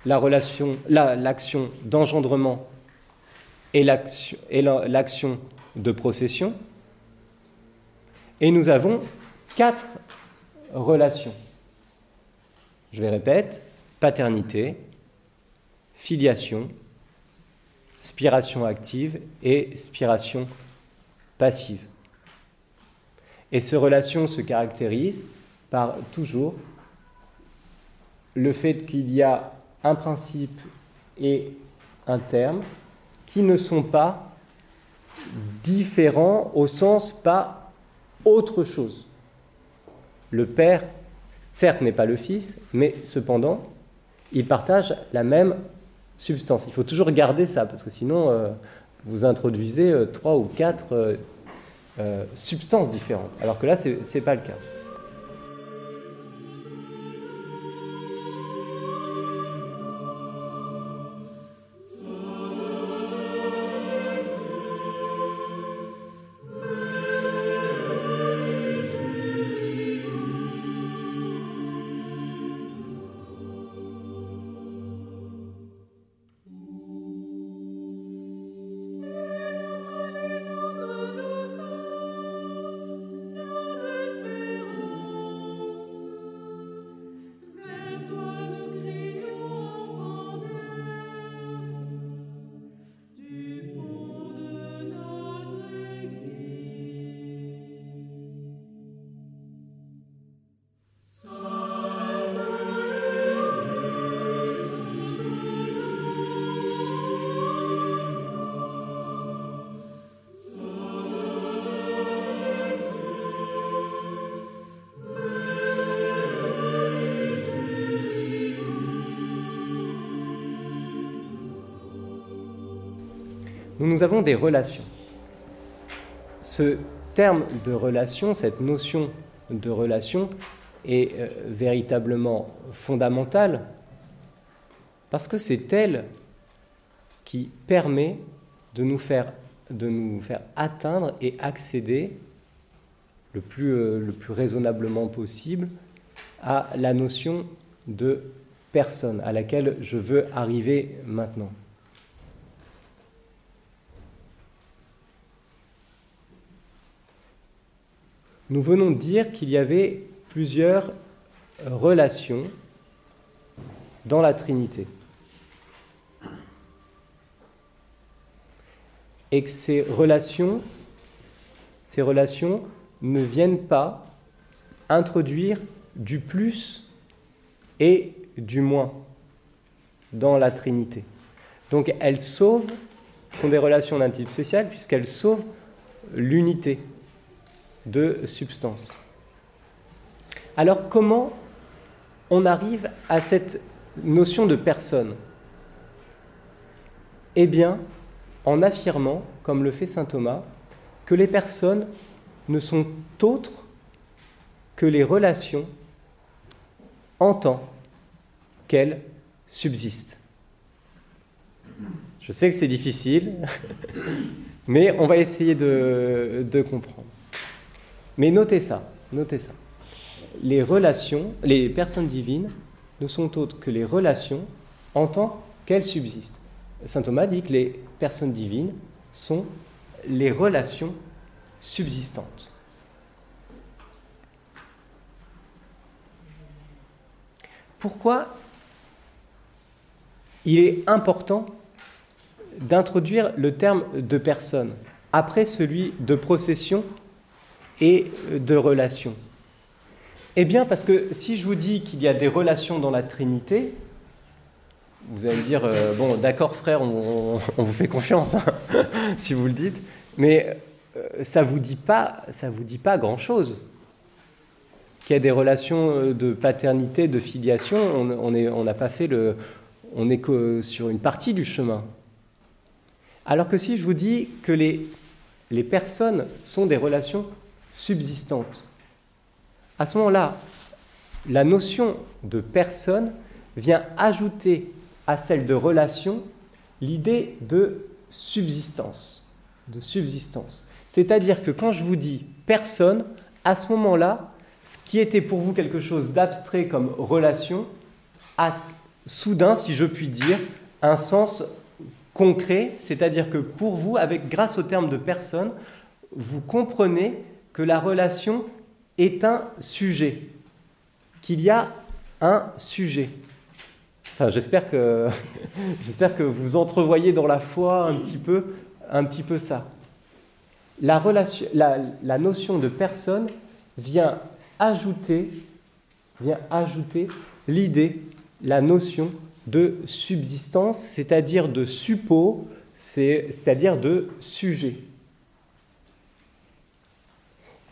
la relation, l'action d'engendrement et l'action de procession. Et nous avons quatre relations. Je les répète, paternité, filiation, spiration active et spiration passive. Et ces relations se caractérisent par toujours le fait qu'il y a un principe et un terme qui ne sont pas différents au sens pas autre chose. Le Père, certes, n'est pas le Fils, mais cependant, ils partagent la même substance. Il faut toujours garder ça, parce que sinon, euh, vous introduisez euh, trois ou quatre euh, substances différentes. Alors que là, ce n'est pas le cas. Nous avons des relations. Ce terme de relation, cette notion de relation est euh, véritablement fondamentale parce que c'est elle qui permet de nous faire, de nous faire atteindre et accéder le plus, euh, le plus raisonnablement possible à la notion de personne à laquelle je veux arriver maintenant. Nous venons de dire qu'il y avait plusieurs relations dans la Trinité. Et que ces relations, ne viennent pas introduire du plus et du moins dans la Trinité. Donc elles sauvent, sont des relations d'un type spécial puisqu'elles sauvent l'unité de substance. Alors comment on arrive à cette notion de personne? Eh bien, en affirmant, comme le fait Saint Thomas, que les personnes ne sont autres que les relations en tant qu'elles subsistent. Je sais que c'est difficile, mais on va essayer de, de comprendre. Mais notez ça, notez ça. Les relations, les personnes divines ne sont autres que les relations en tant qu'elles subsistent. Saint Thomas dit que les personnes divines sont les relations subsistantes. Pourquoi il est important d'introduire le terme de personne après celui de procession et de relations Eh bien, parce que si je vous dis qu'il y a des relations dans la Trinité, vous allez me dire, euh, bon, d'accord frère, on, vous fait confiance, hein, si vous le dites, mais euh, ça ne vous dit pas, pas grand-chose. Qu'il y a des relations euh, de paternité, de filiation, on n'a pas fait le... On est que sur une partie du chemin. Alors que si je vous dis que les, les personnes sont des relations subsistante. À ce moment-là, la notion de personne vient ajouter à celle de relation l'idée de subsistance. De. C'est-à-dire que quand je vous dis personne, à ce moment-là, ce qui était pour vous quelque chose d'abstrait comme relation a soudain, si je puis dire, un sens concret, c'est-à-dire que pour vous, avec grâce au terme de personne, vous comprenez que la relation est un sujet, qu'il y a un sujet. J'espère que, vous entrevoyez dans la foi un petit peu, ça. La, notion de personne vient ajouter, vient ajouter l'idée, la notion de subsistance, c'est-à-dire de suppos, c'est-à-dire de sujet.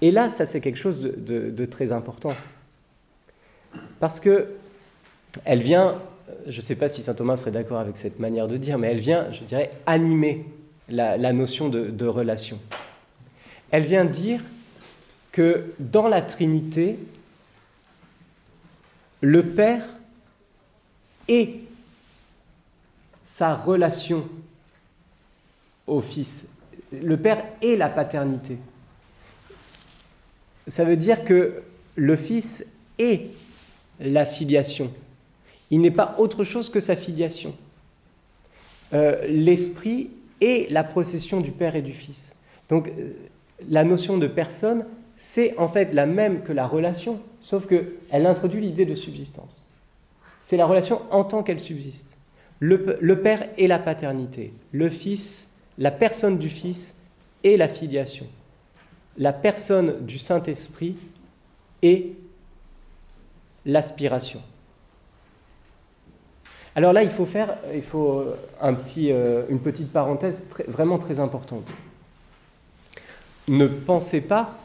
Et là, ça c'est quelque chose de, très important. Parce que elle vient je ne sais pas si saint Thomas serait d'accord avec cette manière de dire, mais elle vient, je dirais, animer la, notion de, relation. Elle vient dire que dans la Trinité, le Père et sa relation au Fils. Le Père est la paternité. Ça veut dire que le Fils est la filiation. Il n'est pas autre chose que sa filiation. Euh, l'Esprit est la procession du Père et du Fils. Donc euh, la notion de personne, c'est en fait la même que la relation, sauf qu'elle introduit l'idée de subsistance. C'est la relation en tant qu'elle subsiste. Le, Père est la paternité, le Fils, la personne du Fils est la filiation. La personne du Saint-Esprit est l'aspiration. Alors là, il faut faire petit, euh, une petite parenthèse vraiment très importante. Ne pensez pas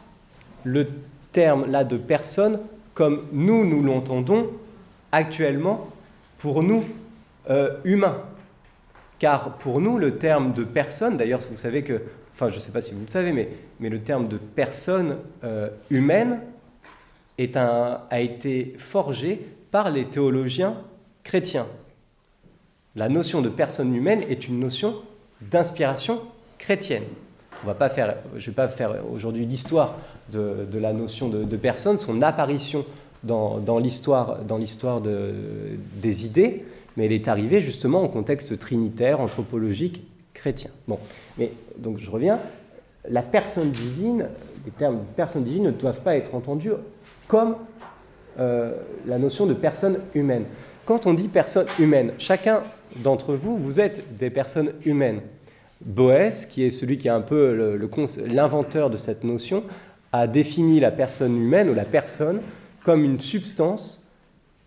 le terme là de personne comme nous, nous l'entendons actuellement pour nous, euh, humains. Car pour nous, le terme de personne, d'ailleurs, vous savez que, enfin, je ne sais pas si vous le savez, mais, le terme de personne euh, humaine a été forgé par les théologiens chrétiens. La notion de personne humaine est une notion d'inspiration chrétienne. On va pas faire, je ne vais pas faire aujourd'hui l'histoire de, la notion de, de, personne, son apparition dans, dans l'histoire des idées, mais elle est arrivée justement au contexte trinitaire, anthropologique, chrétien. Bon, mais donc je reviens. La personne divine, les termes de personne divine ne doivent pas être entendus comme euh, la notion de personne humaine. Quand on dit personne humaine, chacun d'entre vous, vous êtes des personnes humaines. Boès, qui est celui qui est un peu l'inventeur de cette notion, a défini la personne humaine ou la personne comme une substance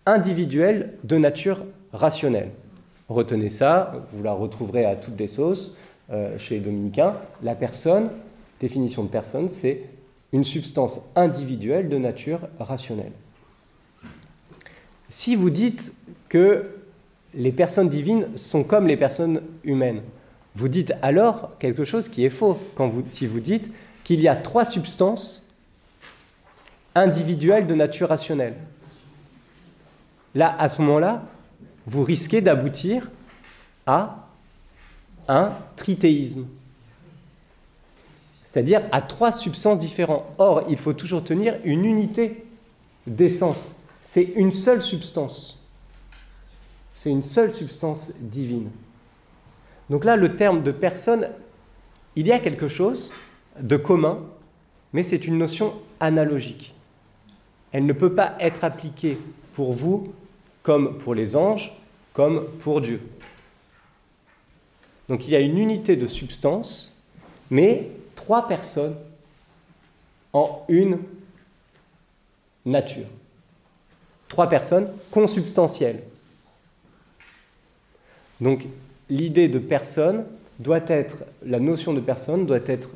individuelle de nature rationnelle. Retenez ça, vous la retrouverez à toutes les sauces euh, chez les dominicains. La personne, définition de personne, c'est une substance individuelle de nature rationnelle. Si vous dites que les personnes divines sont comme les personnes humaines, vous dites alors quelque chose qui est faux quand vous, si vous dites qu'il y a trois substances individuelle de nature rationnelle. Là, à ce moment-là, vous risquez d'aboutir à un tritéisme, c'est-à-dire à trois substances différentes. Or, il faut toujours tenir une unité d'essence. C'est une seule substance. C'est une seule substance divine. Donc là, le terme de personne, il y a quelque chose de commun, mais c'est une notion analogique elle ne peut pas être appliquée pour vous comme pour les anges, comme pour Dieu. Donc il y a une unité de substance, mais trois personnes en une nature. Trois personnes consubstantielles. Donc l'idée de personne doit être, la notion de personne doit être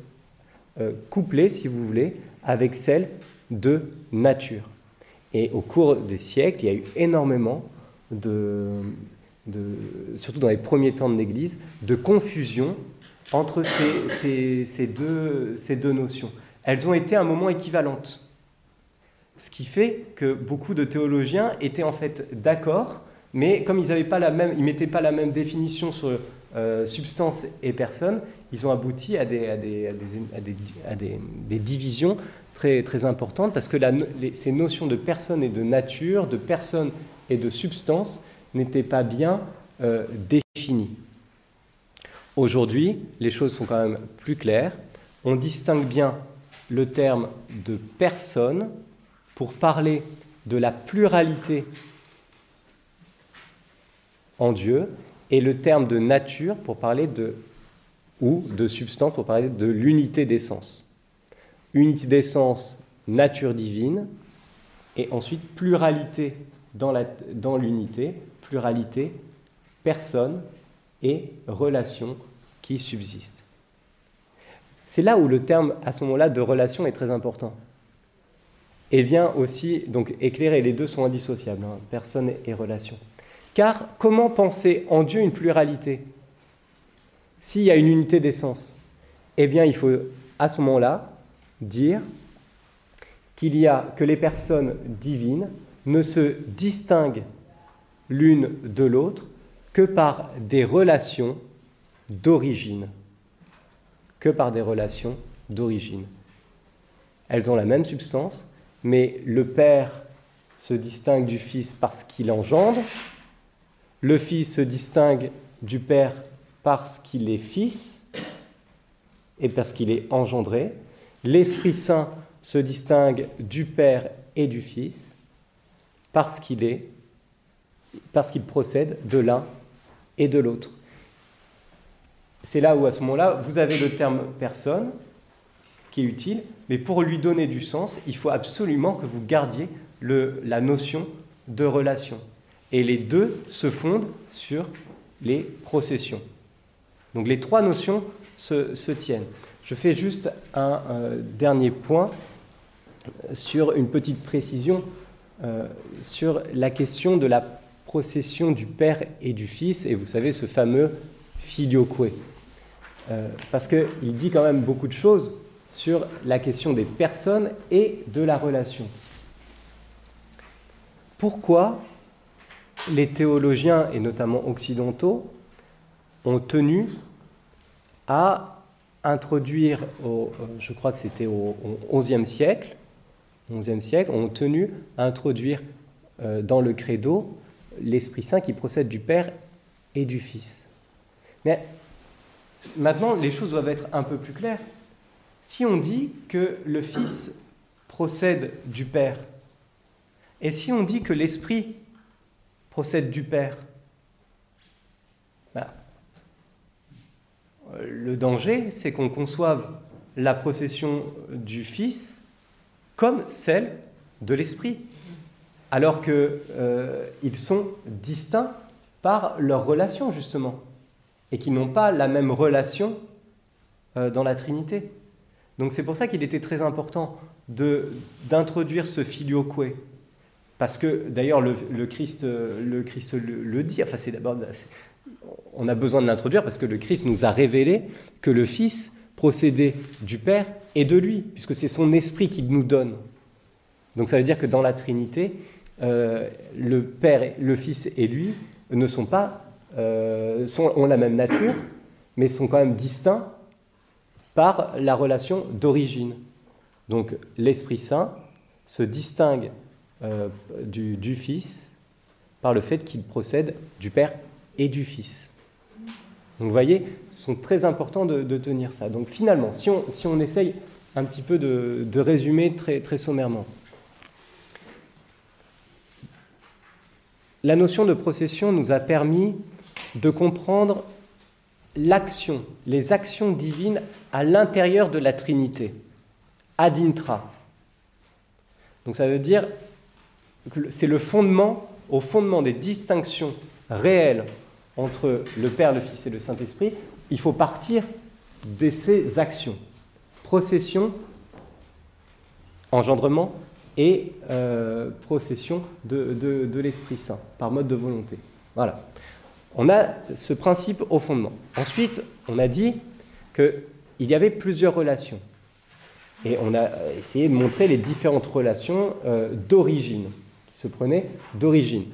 euh, couplée, si vous voulez, avec celle de nature. Et au cours des siècles, il y a eu énormément de, surtout dans les premiers temps de l'Église, de confusion entre ces, deux, ces deux notions. Elles ont été à un moment équivalentes. Ce qui fait que beaucoup de théologiens étaient en fait d'accord, mais comme ils ils mettaient pas la même définition sur euh, substance et personne, ils ont abouti à des, divisions très, très importante parce que ces notions de personne et de nature, de personne et de substance n'étaient pas bien euh, définies. Aujourd'hui, les choses sont quand même plus claires. On distingue bien le terme de personne pour parler de la pluralité en Dieu et le terme de nature pour parler de ou de substance pour parler de l'unité d'essence unité d'essence, nature divine, et ensuite pluralité dans l'unité, pluralité, personne et relation qui subsistent. C'est là où le terme, à ce moment-là, de relation est très important. Et vient aussi, donc éclairer, les deux sont indissociables, hein, personne et relation. Car comment penser en Dieu une pluralité? S'il y a une unité d'essence Eh bien, il faut à ce moment-là dire qu'il y a que les personnes divines ne se distinguent l'une de l'autre que par des relations d'origine. Que par des relations d'origine. Elles ont la même substance, mais le Père se distingue du Fils parce qu'il engendre, le Fils se distingue du Père parce qu'il est Fils et parce qu'il est engendré, l'Esprit Saint se distingue du Père et du Fils parce qu'il est parce qu'il procède de l'un et de l'autre. C'est là où à ce moment-là, vous avez le terme personne qui est utile, mais pour lui donner du sens, il faut absolument que vous gardiez la notion de relation. Et les deux se fondent sur les processions. Donc les trois notions se, tiennent. Je fais juste un dernier point sur une petite précision euh, sur la question de la procession du Père et du Fils, et vous savez ce fameux filioque. Euh, parce qu'il dit quand même beaucoup de choses sur la question des personnes et de la relation. Pourquoi les théologiens, et notamment occidentaux, ont tenu à introduire, euh, je crois que c'était au XIe siècle, XIe siècle, ont tenu à introduire euh, dans le credo l'Esprit Saint qui procède du Père et du Fils. Mais maintenant, les choses doivent être un peu plus claires. Si on dit que le Fils procède du Père, et si on dit que l'Esprit procède du Père, ben, le danger, c'est qu'on conçoive la procession du Fils comme celle de l'Esprit, alors qu'ils euh, sont distincts par leur relation, justement, et qui n'ont pas la même relation euh, dans la Trinité. Donc c'est pour ça qu'il était très important d'introduire ce filioque, parce que d'ailleurs le, Christ, le, Christ le, dit, enfin c'est d'abord, on a besoin de l'introduire parce que le Christ nous a révélé que le Fils procédait du Père et de lui, puisque c'est son esprit qu'il nous donne. Donc ça veut dire que dans la Trinité, euh, le Père, le Fils et lui ne sont pas, euh, ont la même nature, mais sont quand même distincts par la relation d'origine. Donc l'Esprit Saint se distingue euh, du, Fils par le fait qu'il procède du Père et du Fils. Donc vous voyez, sont très importants de, tenir ça. Donc finalement, si on, si on essaye un petit peu de, de résumer très, très sommairement, la notion de procession nous a permis de comprendre l'action, les actions divines à l'intérieur de la Trinité, ad intra. Donc ça veut dire c'est le fondement, au fondement des distinctions réelles entre le Père, le Fils et le Saint-Esprit, il faut partir de ces actions. Procession, engendrement et euh, procession de, l'Esprit Saint, par mode de volonté. Voilà. On a ce principe au fondement. Ensuite, on a dit qu'il y avait plusieurs relations. Et on a essayé de montrer les différentes relations euh, d'origine, se prenaient d'origine.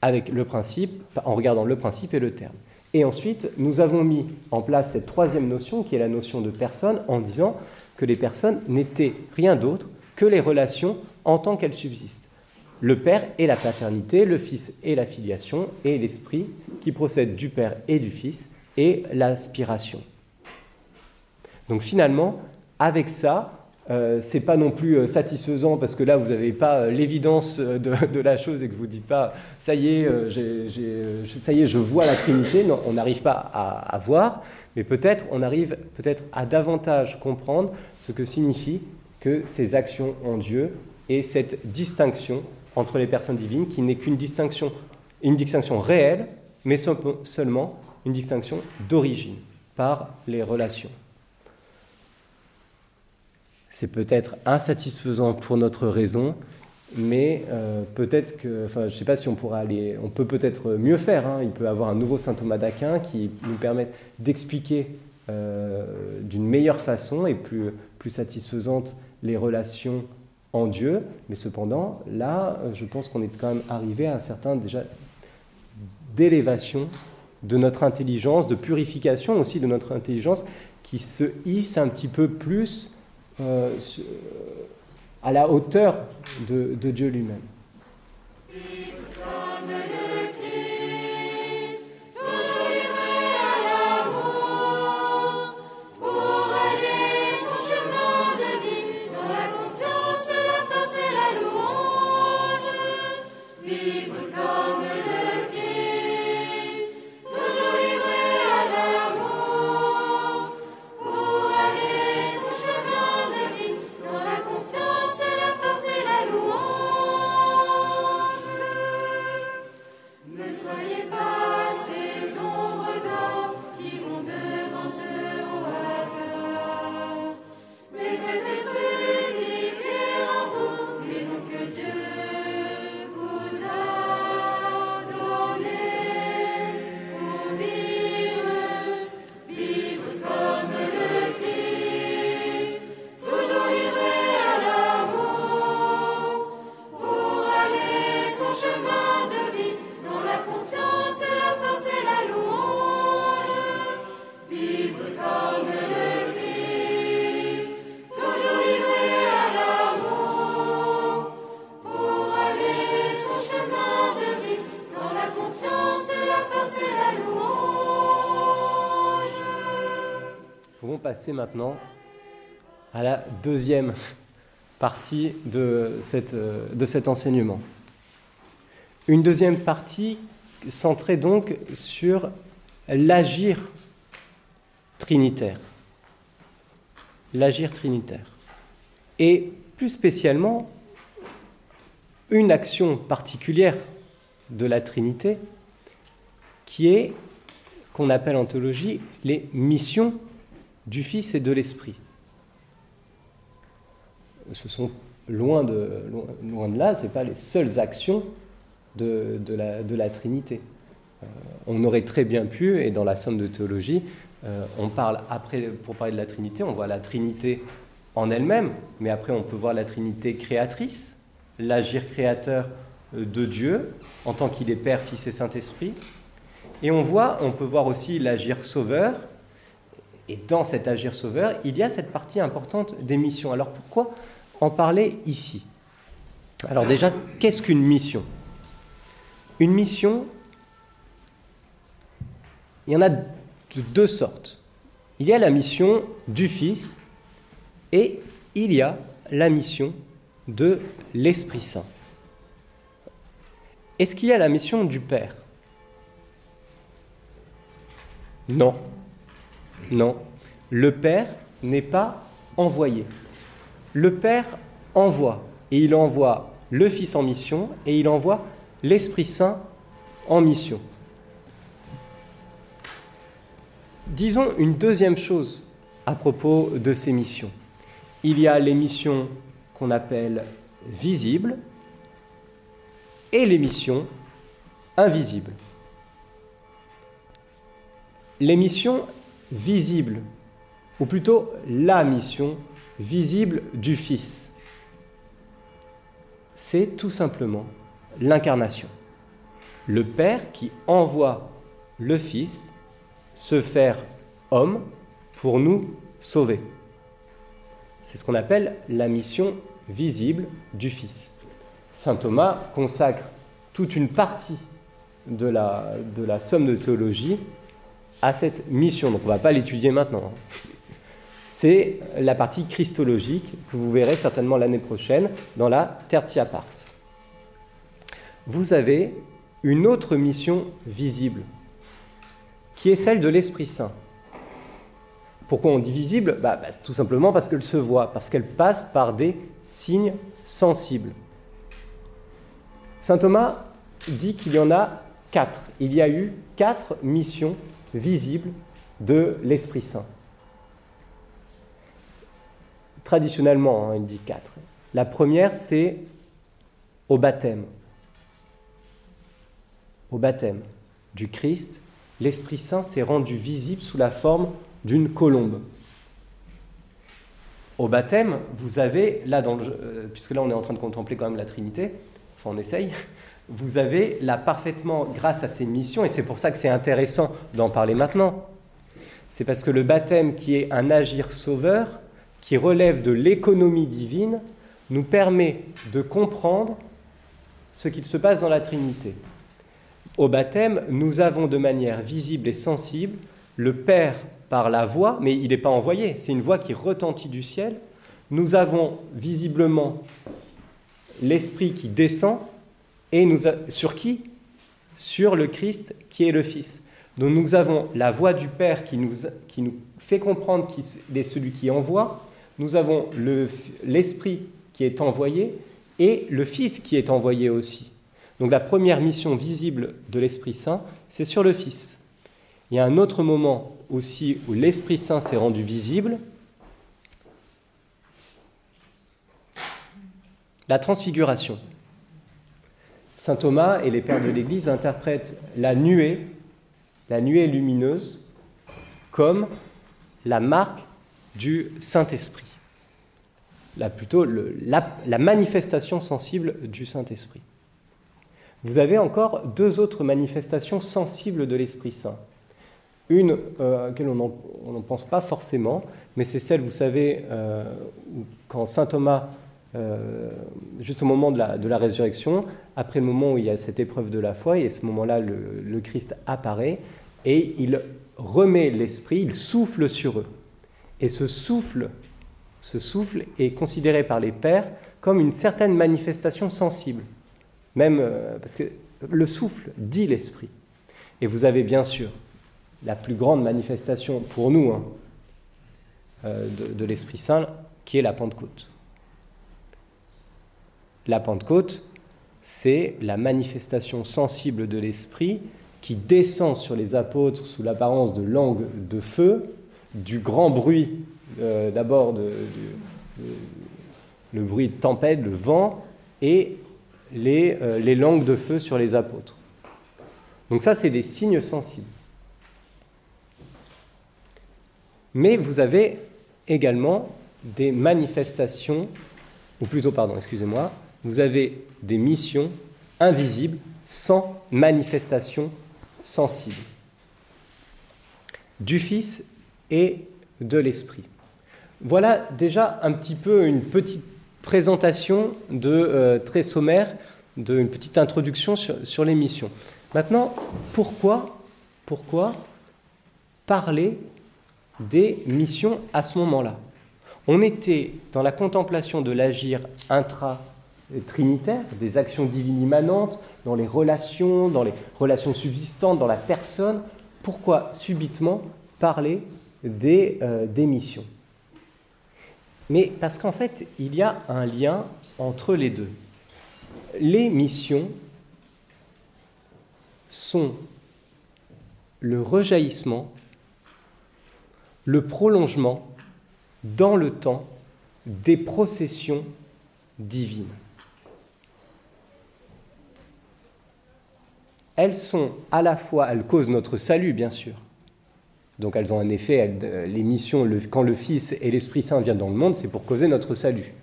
Avec le principe, en regardant le principe et le terme. Et ensuite, nous avons mis en place cette troisième notion, qui est la notion de personne, en disant que les personnes n'étaient rien d'autre que les relations en tant qu'elles subsistent le Père et la paternité, le Fils et la filiation, et l'Esprit qui procède du Père et du Fils, et l'aspiration. Donc finalement, avec ça, euh, c'est pas non plus euh, satisfaisant parce que là vous n'avez pas euh, l'évidence de, la chose et que vous dites pas ça y est, ça y est, je vois la Trinité. Non, on n'arrive pas à, voir, mais peut-être on arrive peut-être à davantage comprendre ce que signifie que ces actions en Dieu et cette distinction entre les personnes divines qui n'est qu'une distinction, une distinction réelle, mais seulement une distinction d'origine par les relations. C'est peut-être insatisfaisant pour notre raison, mais euh, peut-être que, enfin, je ne sais pas si on pourra aller, on peut peut-être mieux faire. Hein. Il peut avoir un nouveau saint Thomas d'Aquin qui nous permet d'expliquer euh, d'une meilleure façon et plus, plus satisfaisante les relations en Dieu. Mais cependant, là, je pense qu'on est quand même arrivé à un certain déjà d'élévation de notre intelligence, de purification aussi de notre intelligence, qui se hisse un petit peu plus euh, à la hauteur de Dieu lui-même. Passer maintenant à la deuxième partie de, cette, de cet enseignement. Une deuxième partie centrée donc sur l'agir trinitaire. L'agir trinitaire. Et plus spécialement, une action particulière de la Trinité qui est, qu'on appelle en théologie, les missions du Fils et de l'Esprit. Ce sont loin de, loin, de là, ce pas les seules actions de, la, de Trinité. Euh, on aurait très bien pu, et dans la somme de théologie, euh, on parle après, pour parler de la Trinité, on voit la Trinité en elle-même, mais après on peut voir la Trinité créatrice, l'agir créateur euh, de Dieu en tant qu'il est Père, Fils et Saint-Esprit. Et on voit, on peut voir aussi l'agir sauveur, et dans cet agir sauveur, il y a cette partie importante des missions. Alors pourquoi en parler ici? Alors déjà, qu'est-ce qu'une mission? Une mission, il y en a de deux sortes. Il y a la mission du Fils et il y a la mission de l'Esprit Saint. Est-ce qu'il y a la mission du Père? Non. Non, le Père n'est pas envoyé. Le Père envoie, et il envoie le Fils en mission, et il envoie l'Esprit Saint en mission. Disons une deuxième chose à propos de ces missions. Il y a les missions qu'on appelle visibles et les missions invisibles. Les missions visible, ou plutôt la mission visible du Fils. C'est tout simplement l'incarnation. Le Père qui envoie le Fils se faire homme pour nous sauver. C'est ce qu'on appelle la mission visible du Fils. Saint Thomas consacre toute une partie de la, somme de théologie à cette mission. Donc on ne va pas l'étudier maintenant. Hein. C'est la partie christologique que vous verrez certainement l'année prochaine dans la Tertia Pars. Vous avez une autre mission visible, qui est celle de l'Esprit Saint. Pourquoi on dit visible? Bah, bah, Tout simplement parce qu'elle se voit, parce qu'elle passe par des signes sensibles. Saint Thomas dit qu'il y en a quatre. Il y a eu quatre missions visible de l'Esprit Saint. Traditionnellement, hein, il dit quatre. La première, c'est au baptême. Au baptême du Christ, l'Esprit Saint s'est rendu visible sous la forme d'une colombe. Au baptême, vous avez, là, euh, puisque là on est en train de contempler quand même la Trinité, enfin on essaye, vous avez là parfaitement, grâce à ces missions, et c'est pour ça que c'est intéressant d'en parler maintenant, c'est parce que le baptême qui est un agir sauveur, qui relève de l'économie divine, nous permet de comprendre ce qu'il se passe dans la Trinité. Au baptême, nous avons de manière visible et sensible le Père par la voix, mais il n'est pas envoyé, c'est une voix qui retentit du ciel. Nous avons visiblement l'Esprit qui descend, et nous sur qui? Sur le Christ qui est le Fils. Donc nous avons la voix du Père qui nous, qui nous fait comprendre qu'il est celui qui envoie, nous avons l'Esprit qui est envoyé et le Fils qui est envoyé aussi. Donc la première mission visible de l'Esprit Saint, c'est sur le Fils. Il y a un autre moment aussi où l'Esprit Saint s'est rendu visible. La transfiguration. Saint Thomas et les pères de l'Église interprètent la nuée, la nuée lumineuse, comme la marque du Saint-Esprit la, plutôt la, manifestation sensible du Saint-Esprit. Vous avez encore deux autres manifestations sensibles de l'Esprit Saint. Une euh, à laquelle on n'en pense pas forcément, mais c'est celle, vous savez, euh, quand Saint Thomas, euh, juste au moment de la, résurrection, après le moment où il y a cette épreuve de la foi, et à ce moment-là, le, Christ apparaît, et il remet l'Esprit, il souffle sur eux. Et ce souffle ce souffle est considéré par les pères comme une certaine manifestation sensible, même euh, parce que le souffle dit l'esprit. Et vous avez bien sûr la plus grande manifestation pour nous hein, euh, de, l'Esprit Saint, qui est la Pentecôte. La Pentecôte, c'est la manifestation sensible de l'Esprit qui descend sur les apôtres sous l'apparence de langues de feu, du grand bruit euh, d'abord le bruit de tempête, le vent, et les, euh, les langues de feu sur les apôtres. Donc ça, c'est des signes sensibles. Mais vous avez également des manifestations, ou plutôt, pardon, excusez-moi, vous avez des missions invisibles sans manifestation sensible du Fils et de l'Esprit. Voilà déjà un petit peu une petite présentation de, euh, très sommaire, de, une petite introduction sur, les missions. Maintenant, pourquoi, pourquoi parler des missions à ce moment-là? On était dans la contemplation de l'agir intra-trinitaire, des actions divines immanentes, dans les relations, dans les relations subsistantes, dans la personne. Pourquoi subitement parler des, euh, des missions? Mais parce qu'en fait, il y a un lien entre les deux. Les missions sont le rejaillissement, le prolongement dans le temps des processions divines. Elles sont à la fois, elles causent notre salut, bien sûr, donc elles ont un effet, les missions, quand le Fils et l'Esprit Saint viennent dans le monde, c'est pour causer notre salut.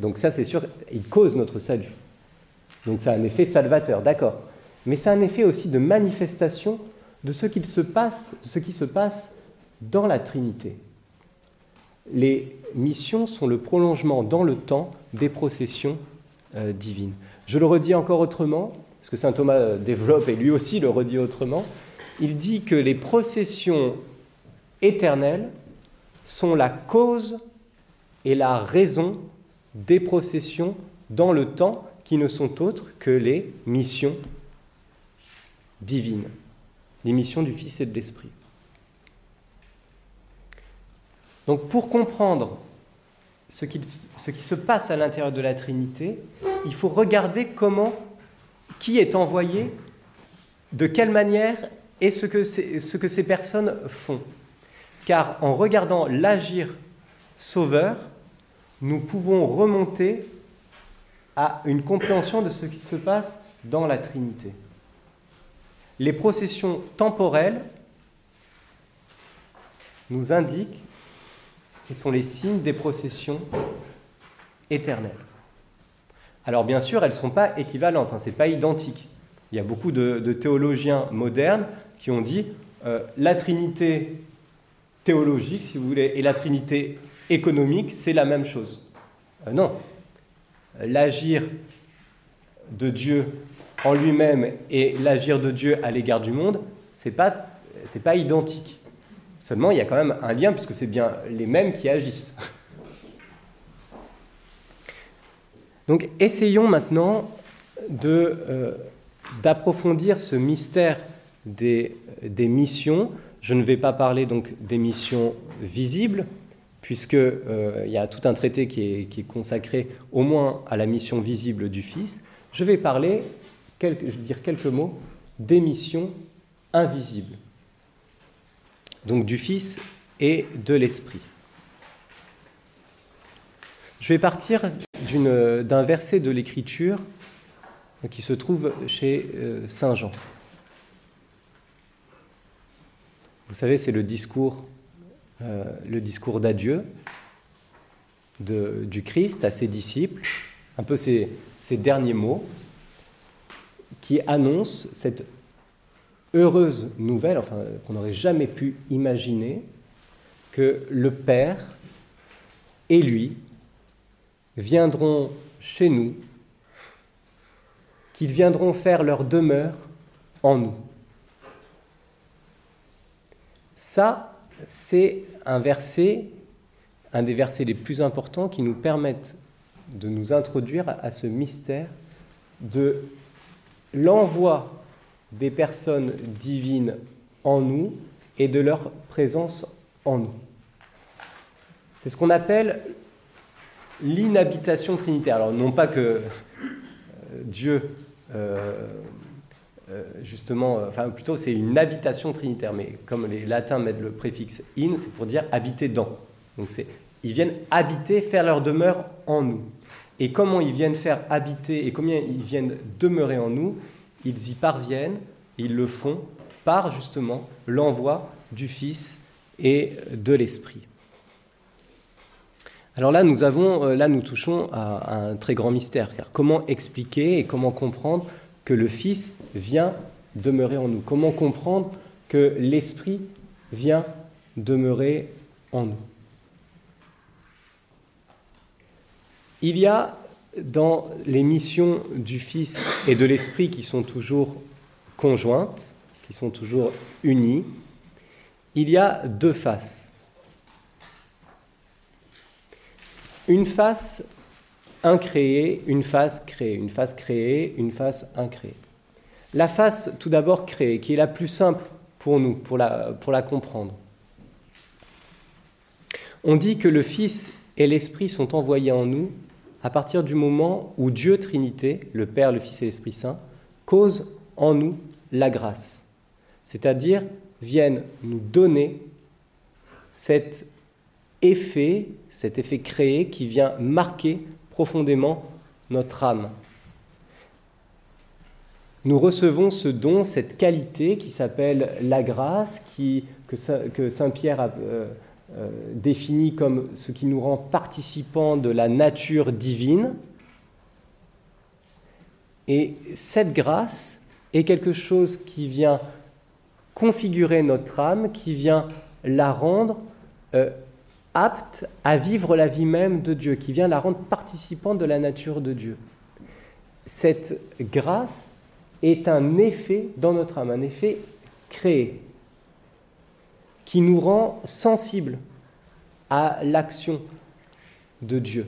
Donc ça, c'est sûr, ils causent notre salut. Donc ça a un effet salvateur, d'accord. Mais ça a un effet aussi de manifestation de ce, se passe, de qui se passe dans la Trinité. Les missions sont le prolongement dans le temps des processions euh, divines. Je le redis encore autrement, parce que Saint Thomas euh, développe et lui aussi le redit autrement il dit que les processions éternelles sont la cause et la raison des processions dans le temps qui ne sont autres que les missions divines, les missions du Fils et de l'Esprit. Donc pour comprendre ce qui, ce qui se passe à l'intérieur de la Trinité, il faut regarder comment, qui est envoyé, de quelle manière et ce que, ce que ces personnes font. Car en regardant l'agir sauveur, nous pouvons remonter à une compréhension de ce qui se passe dans la Trinité. Les processions temporelles nous indiquent et sont les signes des processions éternelles. Alors bien sûr, elles ne sont pas équivalentes, hein, ce n'est pas identique. Il y a beaucoup de, théologiens modernes qui ont dit euh, la Trinité théologique, si vous voulez, et la Trinité économique, c'est la même chose. Euh, non. L'agir de Dieu en lui-même et l'agir de Dieu à l'égard du monde, ce n'est pas, pas identique. Seulement, il y a quand même un lien, puisque c'est bien les mêmes qui agissent. Donc, essayons maintenant euh, d'approfondir ce mystère des, missions. Je ne vais pas parler donc des missions visibles, puisqu'il euh, y a tout un traité qui est, consacré au moins à la mission visible du Fils. Je vais parler, je vais dire quelques mots, des missions invisibles donc du Fils et de l'Esprit. Je vais partir d'un verset de l'Écriture qui se trouve chez euh, Saint Jean. Vous savez, c'est le discours, euh, le discours d'adieu du Christ à ses disciples, un peu ses, derniers mots, qui annoncent cette heureuse nouvelle, enfin qu'on n'aurait jamais pu imaginer, que le Père et lui viendront chez nous, qu'ils viendront faire leur demeure en nous. Ça, c'est un verset, un des versets les plus importants qui nous permettent de nous introduire à ce mystère de l'envoi des personnes divines en nous et de leur présence en nous. C'est ce qu'on appelle l'inhabitation trinitaire. Alors non pas que euh, Dieu, euh, euh, justement, enfin plutôt c'est une habitation trinitaire, mais comme les latins mettent le préfixe in, c'est pour dire habiter dans. Donc c'est, ils viennent habiter, faire leur demeure en nous. Et comment ils viennent faire habiter et combien ils viennent demeurer en nous ils y parviennent, ils le font par justement l'envoi du Fils et de l'Esprit. Alors là, nous avons, euh, là, nous touchons à, un très grand mystère, car comment expliquer et comment comprendre que le Fils vient demeurer en nous? Comment comprendre que l'Esprit vient demeurer en nous? Il y a dans les missions du Fils et de l'Esprit qui sont toujours conjointes, qui sont toujours unies, il y a deux faces. Une face incréée, une face créée, une face créée, une face incréée. La face tout d'abord créée, qui est la plus simple pour nous, pour la, comprendre. On dit que le Fils et l'Esprit sont envoyés en nous à partir du moment où Dieu Trinité, le Père, le Fils et l'Esprit Saint, cause en nous la grâce, c'est-à-dire viennent nous donner cet effet, cet effet créé qui vient marquer profondément notre âme. Nous recevons ce don, cette qualité qui s'appelle la grâce, qui, que Saint Pierre a, euh, euh, défini comme ce qui nous rend participants de la nature divine. Et cette grâce est quelque chose qui vient configurer notre âme, qui vient la rendre euh, apte à vivre la vie même de Dieu, qui vient la rendre participante de la nature de Dieu. Cette grâce est un effet dans notre âme, un effet créé qui nous rend sensibles à l'action de Dieu.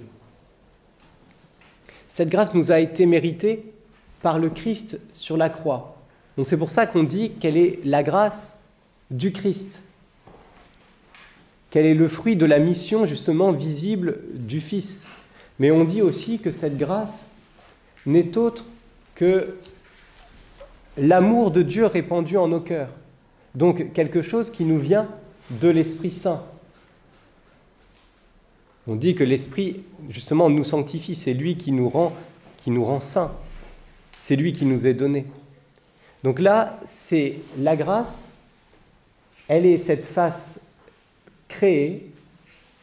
Cette grâce nous a été méritée par le Christ sur la croix. Donc c'est pour ça qu'on dit qu'elle est la grâce du Christ, qu'elle est le fruit de la mission justement visible du Fils? Mais on dit aussi que cette grâce n'est autre que l'amour de Dieu répandu en nos cœurs. Donc quelque chose qui nous vient de l'Esprit Saint. On dit que l'Esprit, justement, nous sanctifie, c'est lui qui nous rend, qui nous rend saints. C'est lui qui nous est donné. Donc là, c'est la grâce, elle est cette face créée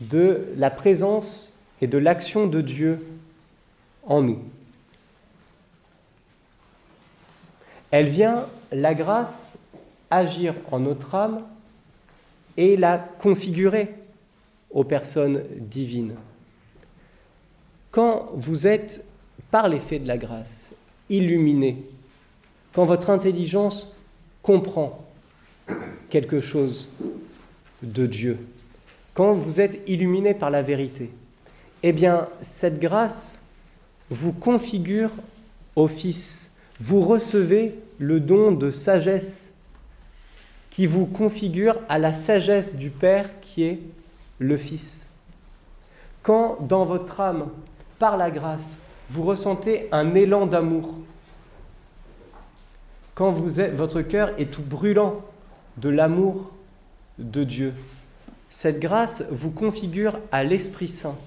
de la présence et de l'action de Dieu en nous. Elle vient, la grâce, agir en notre âme et la configurer aux personnes divines. Quand vous êtes, par l'effet de la grâce, illuminé, quand votre intelligence comprend quelque chose de Dieu, quand vous êtes illuminé par la vérité, eh bien, cette grâce vous configure au Fils. Vous recevez le don de sagesse qui vous configure à la sagesse du Père qui est le Fils. Quand dans votre âme, par la grâce, vous ressentez un élan d'amour, quand votre cœur est tout brûlant de l'amour de Dieu, cette grâce vous configure à l'Esprit Saint.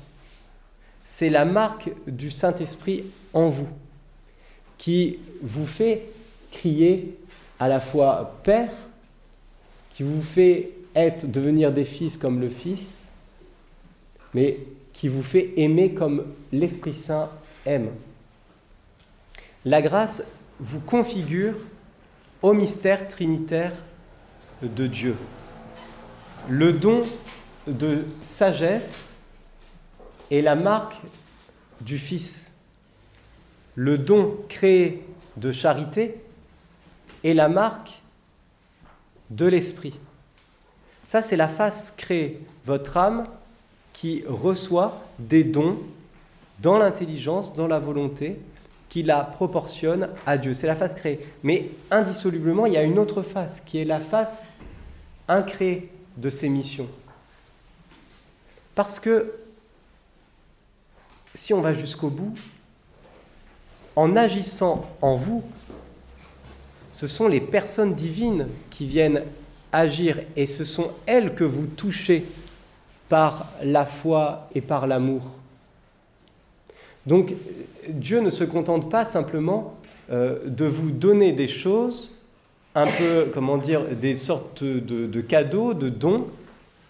C'est la marque du Saint-Esprit en vous qui vous fait crier à la fois Père, qui vous fait être, devenir des fils comme le Fils, mais qui vous fait aimer comme l'Esprit Saint aime. La grâce vous configure au mystère trinitaire de Dieu. Le don de sagesse est la marque du Fils. Le don créé de charité est la marque de l'Esprit. Ça, c'est la face créée. Votre âme qui reçoit des dons dans l'intelligence, dans la volonté, qui la proportionne à Dieu. C'est la face créée. Mais indissolublement, il y a une autre face, qui est la face incréée de ces missions. Parce que si on va jusqu'au bout, en agissant en vous, ce sont les personnes divines qui viennent agir et ce sont elles que vous touchez par la foi et par l'amour. Donc Dieu ne se contente pas simplement euh, de vous donner des choses, un peu, comment dire, des sortes de, cadeaux, de dons,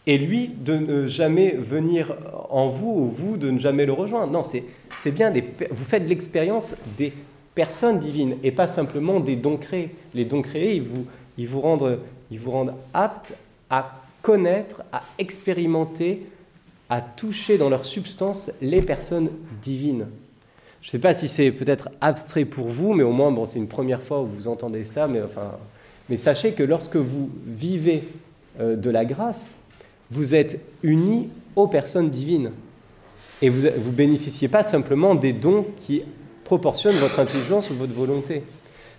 et lui de ne jamais venir en vous ou vous de ne jamais le rejoindre. Non, c'est bien, des, vous faites l'expérience des personnes divines et pas simplement des dons créés. Les dons créés, ils vous, ils vous, rendent, ils vous rendent aptes à connaître, à expérimenter, à toucher dans leur substance les personnes divines. Je ne sais pas si c'est peut-être abstrait pour vous, mais au moins, bon, c'est une première fois où vous entendez ça, mais, enfin, mais sachez que lorsque vous vivez euh, de la grâce, vous êtes unis aux personnes divines. Et vous ne bénéficiez pas simplement des dons qui proportionnent votre intelligence ou votre volonté.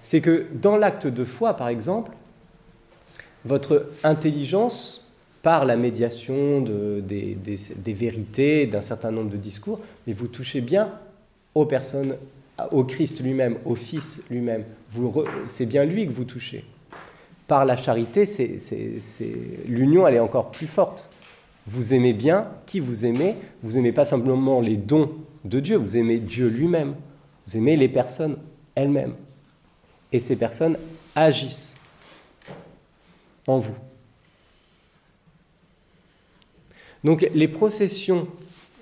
C'est que dans l'acte de foi, par exemple, votre intelligence, par la médiation de, des, des, vérités, d'un certain nombre de discours, mais vous touchez bien aux personnes, au Christ lui-même, au Fils lui-même. C'est bien lui que vous touchez. Par la charité, l'union, elle est encore plus forte. Vous aimez bien qui vous aimez. Vous aimez pas simplement les dons de Dieu, vous aimez Dieu lui-même. Vous aimez les personnes elles-mêmes. Et ces personnes agissent en vous. Donc les processions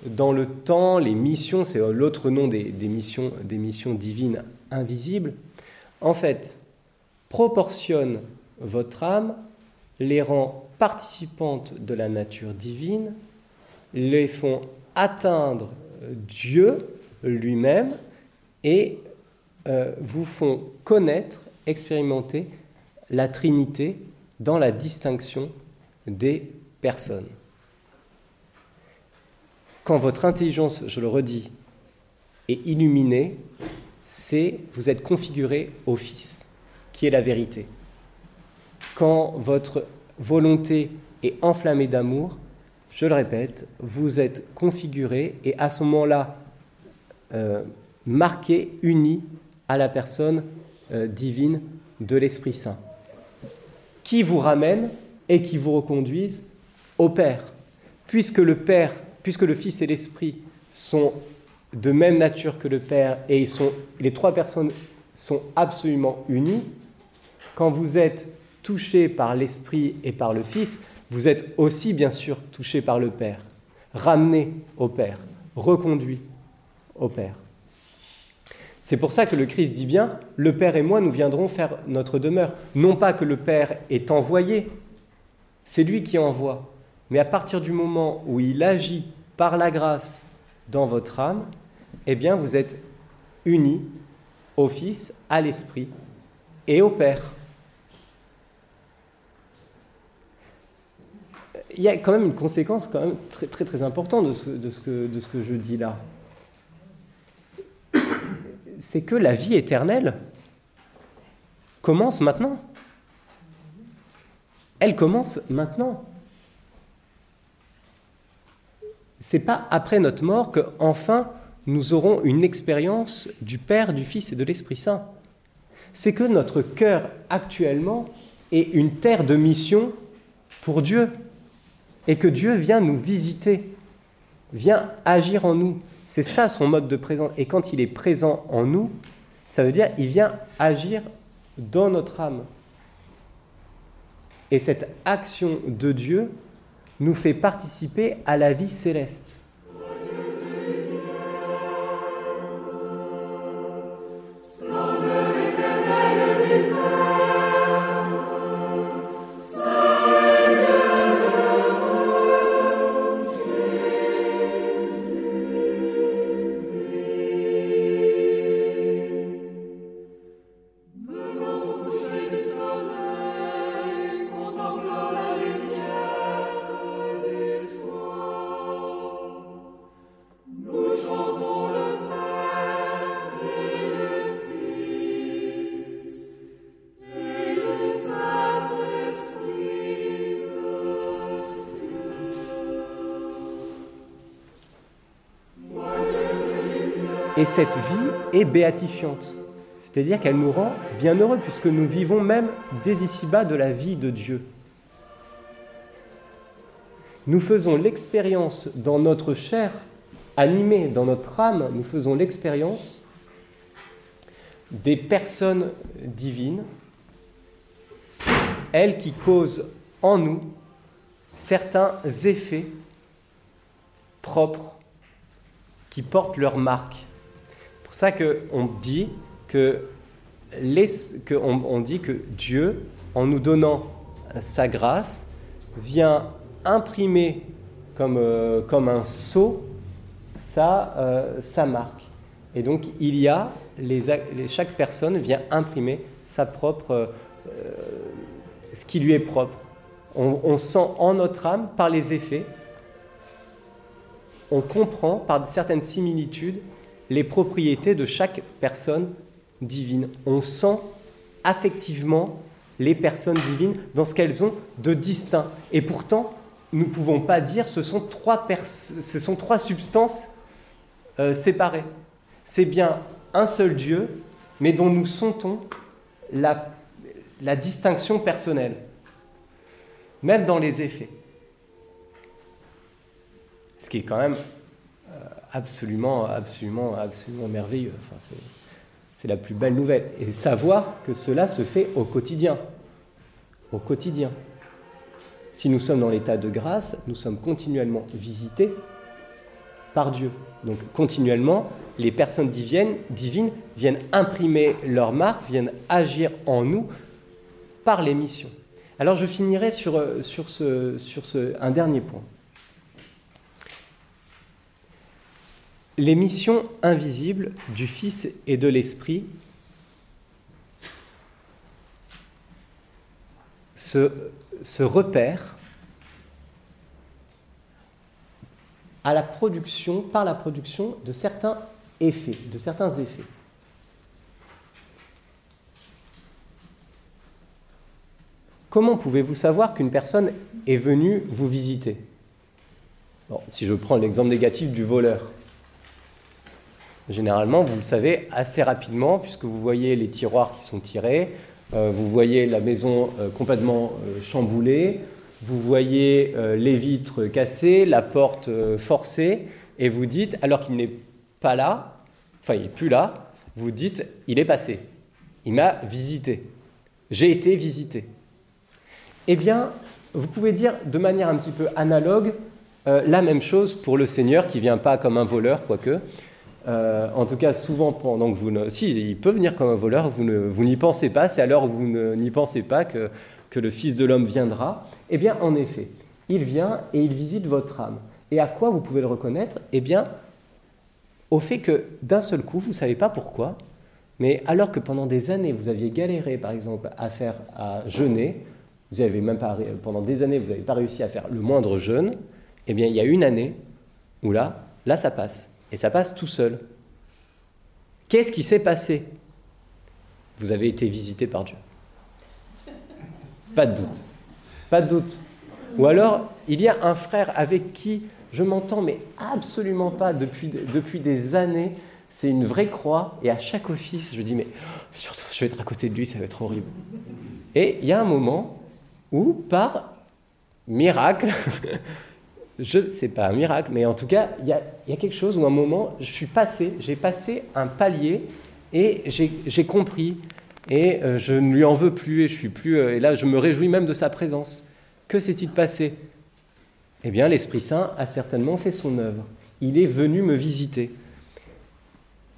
dans le temps, les missions, c'est l'autre nom des missions divines invisibles, en fait, proportionnent votre âme, les rend participantes de la nature divine, les font atteindre Dieu lui-même et euh, vous font connaître, expérimenter la Trinité dans la distinction des personnes. Quand votre intelligence, je le redis, est illuminée, c'est vous êtes configuré au Fils, qui est la vérité. Quand votre volonté est enflammée d'amour, je le répète, vous êtes configuré et à ce moment-là, euh, marqué, uni à la personne euh, divine de l'Esprit Saint, qui vous ramène et qui vous reconduise au Père. Puisque le Père, puisque le Fils et l'Esprit sont de même nature que le Père et les trois personnes sont absolument unies, quand vous êtes touché par l'Esprit et par le Fils, vous êtes aussi bien sûr touché par le Père, ramené au Père, reconduit au Père. C'est pour ça que le Christ dit bien, le Père et moi, nous viendrons faire notre demeure. Non pas que le Père est envoyé, c'est lui qui envoie. Mais à partir du moment où il agit par la grâce dans votre âme, eh bien vous êtes unis au Fils, à l'Esprit et au Père. Il y a quand même une conséquence quand même très très, très importante de ce, que, de ce que je dis là c'est que la vie éternelle commence maintenant. Elle commence maintenant. C'est pas après notre mort que enfin nous aurons une expérience du Père, du Fils et de l'Esprit Saint. C'est que notre cœur actuellement est une terre de mission pour Dieu et que Dieu vient nous visiter, vient agir en nous. C'est ça son mode de présence. Et quand il est présent en nous, ça veut dire qu'il vient agir dans notre âme. Et cette action de Dieu nous fait participer à la vie céleste. Et cette vie est béatifiante, c'est-à-dire qu'elle nous rend bien heureux puisque nous vivons même dès ici-bas de la vie de Dieu. Nous faisons l'expérience dans notre chair, animée dans notre âme, nous faisons l'expérience des personnes divines, elles qui causent en nous certains effets propres qui portent leur marque pour ça qu'on dit que, on dit que Dieu, en nous donnant sa grâce, vient imprimer comme, euh, comme un sceau sa, euh, sa marque. Et donc il y a, les, chaque personne vient imprimer sa propre, euh, ce qui lui est propre. on, sent en notre âme, par les effets, on comprend par certaines similitudes les propriétés de chaque personne divine. On sent affectivement les personnes divines dans ce qu'elles ont de distinct. Et pourtant, nous ne pouvons pas dire ce sont trois, ce sont trois substances euh, séparées. C'est bien un seul Dieu, mais dont nous sentons la, la distinction personnelle, même dans les effets. Ce qui est quand même absolument, absolument, absolument merveilleux. Enfin, c'est la plus belle nouvelle. Et savoir que cela se fait au quotidien. Au quotidien. Si nous sommes dans l'état de grâce, nous sommes continuellement visités par Dieu. Donc continuellement, les personnes divines, viennent imprimer leur marque, viennent agir en nous par les missions. Alors je finirai sur, ce, un dernier point. Les missions invisibles du Fils et de l'Esprit se, se repèrent à la production, par la production de certains effets, de certains effets. Comment pouvez-vous savoir qu'une personne est venue vous visiter? Si je prends l'exemple négatif du voleur, Généralement, vous le savez assez rapidement, puisque vous voyez les tiroirs qui sont tirés, euh, vous voyez la maison euh, complètement euh, chamboulée, vous voyez les vitres cassées, la porte forcée, et vous dites, alors qu'il n'est pas là, enfin il n'est plus là, vous dites il est passé, il m'a visité, j'ai été visité. Eh bien, vous pouvez dire de manière un petit peu analogue la même chose pour le Seigneur qui vient pas comme un voleur, quoique. Euh, en tout cas, souvent pendant que vous. Si, il peut venir comme un voleur, vous, vous n'y pensez pas, c'est alors vous n'y pensez pas que, que le Fils de l'homme viendra. Eh bien, en effet, il vient et il visite votre âme. Et à quoi vous pouvez le reconnaître? Eh bien, au fait que d'un seul coup, vous ne savez pas pourquoi, mais alors que pendant des années, vous aviez galéré, par exemple, à faire à jeûner, vous avez même pas, pendant des années, vous n'avez pas réussi à faire le moindre jeûne, eh bien, il y a une année où là, là, ça passe. Et ça passe tout seul. Qu'est-ce qui s'est passé? Vous avez été visité par Dieu. Pas de doute. Pas de doute. Ou alors, il y a un frère avec qui je m'entends, mais absolument pas depuis, depuis des années. C'est une vraie croix. Et à chaque office, je dis, mais surtout, je vais être à côté de lui, ça va être horrible. Et il y a un moment où, par miracle, je sais pas un miracle, mais en tout cas, il y a, y quelque chose où un moment, je suis passé, j'ai passé un palier et j'ai compris. Et euh, je ne lui en veux plus et je suis plus. Euh, et là, je me réjouis même de sa présence. Que s'est-il passé? Eh bien, l'Esprit Saint a certainement fait son œuvre. Il est venu me visiter.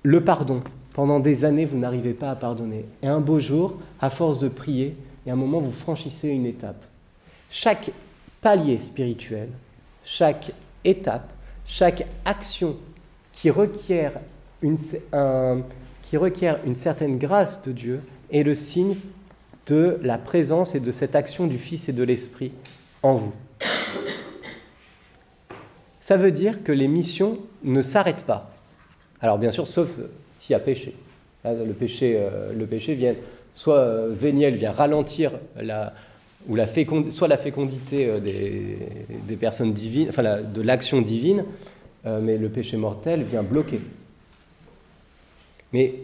Le pardon. Pendant des années, vous n'arrivez pas à pardonner. Et un beau jour, à force de prier, et à un moment, vous franchissez une étape. Chaque palier spirituel, chaque étape, chaque action qui requiert une, qui requiert une certaine grâce de Dieu est le signe de la présence et de cette action du Fils et de l'Esprit en vous. Ça veut dire que les missions ne s'arrêtent pas. Alors bien sûr, sauf s'il y a péché. le péché, euh, le péché vient, soit euh, véniel vient ralentir la, ou soit la fécondité euh, des, personnes divines, enfin de l'action divine, mais le péché mortel vient bloquer. Mais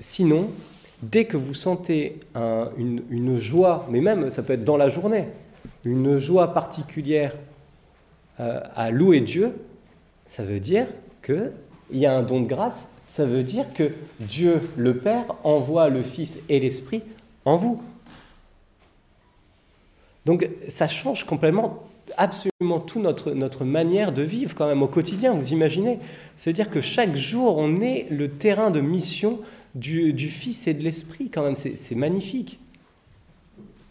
sinon, dès que vous sentez une, joie, mais même ça peut être dans la journée, une joie particulière euh, à louer Dieu, ça veut dire qu'il y a un don de grâce, ça veut dire que Dieu le Père envoie le Fils et l'Esprit en vous. Donc ça change complètement absolument toute notre, notre manière de vivre quand même au quotidien, vous imaginez C'est-à-dire que chaque jour, on est le terrain de mission du, Fils et de l'Esprit quand même, c'est magnifique.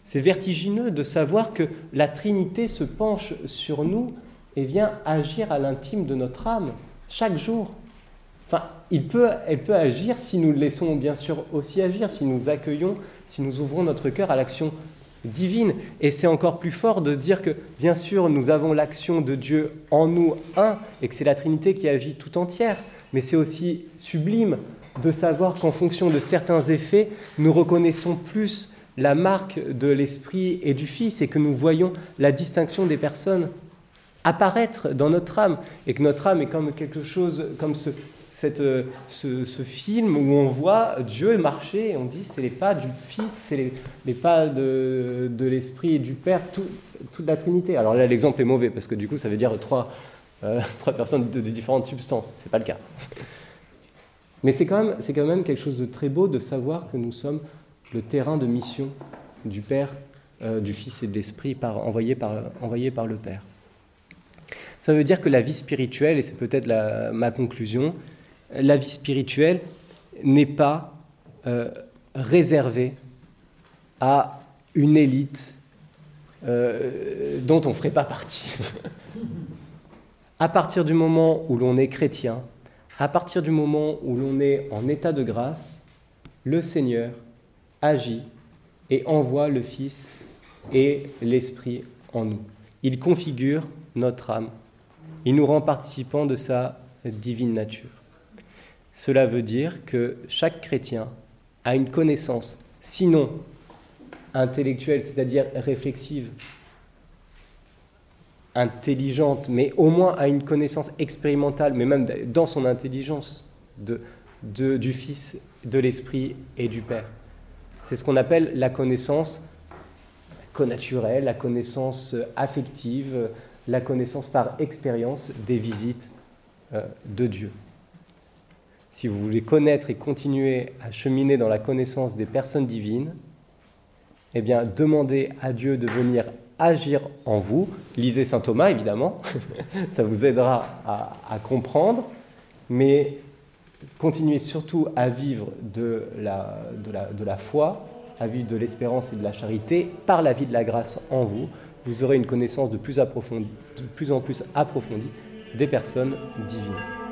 C'est vertigineux de savoir que la Trinité se penche sur nous et vient agir à l'intime de notre âme chaque jour. Enfin, il peut, elle peut agir si nous laissons bien sûr aussi agir, si nous accueillons, si nous ouvrons notre cœur à l'action divine. Et c'est encore plus fort de dire que, bien sûr, nous avons l'action de Dieu en nous, un, et que c'est la Trinité qui agit tout entière. Mais c'est aussi sublime de savoir qu'en fonction de certains effets, nous reconnaissons plus la marque de l'Esprit et du Fils et que nous voyons la distinction des personnes apparaître dans notre âme et que notre âme est comme quelque chose, comme ce, cette, euh, ce, film où on voit Dieu marcher et on dit c'est les pas du Fils, c'est les, pas de, l'Esprit et du Père, toute la Trinité. Alors là, l'exemple est mauvais parce que du coup, ça veut dire trois, euh, trois personnes de, différentes substances. C'est pas le cas. Mais c'est quand, même, quand même quelque chose de très beau de savoir que nous sommes le terrain de mission du Père, euh, du Fils et de l'Esprit envoyé, par, envoyé par le Père. Ça veut dire que la vie spirituelle, et c'est peut-être ma conclusion, la vie spirituelle n'est pas euh, réservée à une élite euh, dont on ne ferait pas partie. à partir du moment où l'on est chrétien, à partir du moment où l'on est en état de grâce, le Seigneur agit et envoie le Fils et l'Esprit en nous. Il configure notre âme. Il nous rend participants de sa divine nature. Cela veut dire que chaque chrétien a une connaissance, sinon intellectuelle, c'est-à-dire réflexive, intelligente, mais au moins a une connaissance expérimentale, mais même dans son intelligence, du Fils, de l'Esprit et du Père. C'est ce qu'on appelle la connaissance connaturelle, la connaissance affective, la connaissance par expérience des visites euh, de Dieu. Si vous voulez connaître et continuer à cheminer dans la connaissance des personnes divines, eh bien, demandez à Dieu de venir agir en vous. Lisez saint Thomas, évidemment, ça vous aidera à, comprendre, mais continuez surtout à vivre de la, foi, à vivre de l'espérance et de la charité par la vie de la grâce en vous. Vous aurez une connaissance de plus en plus approfondie des personnes divines.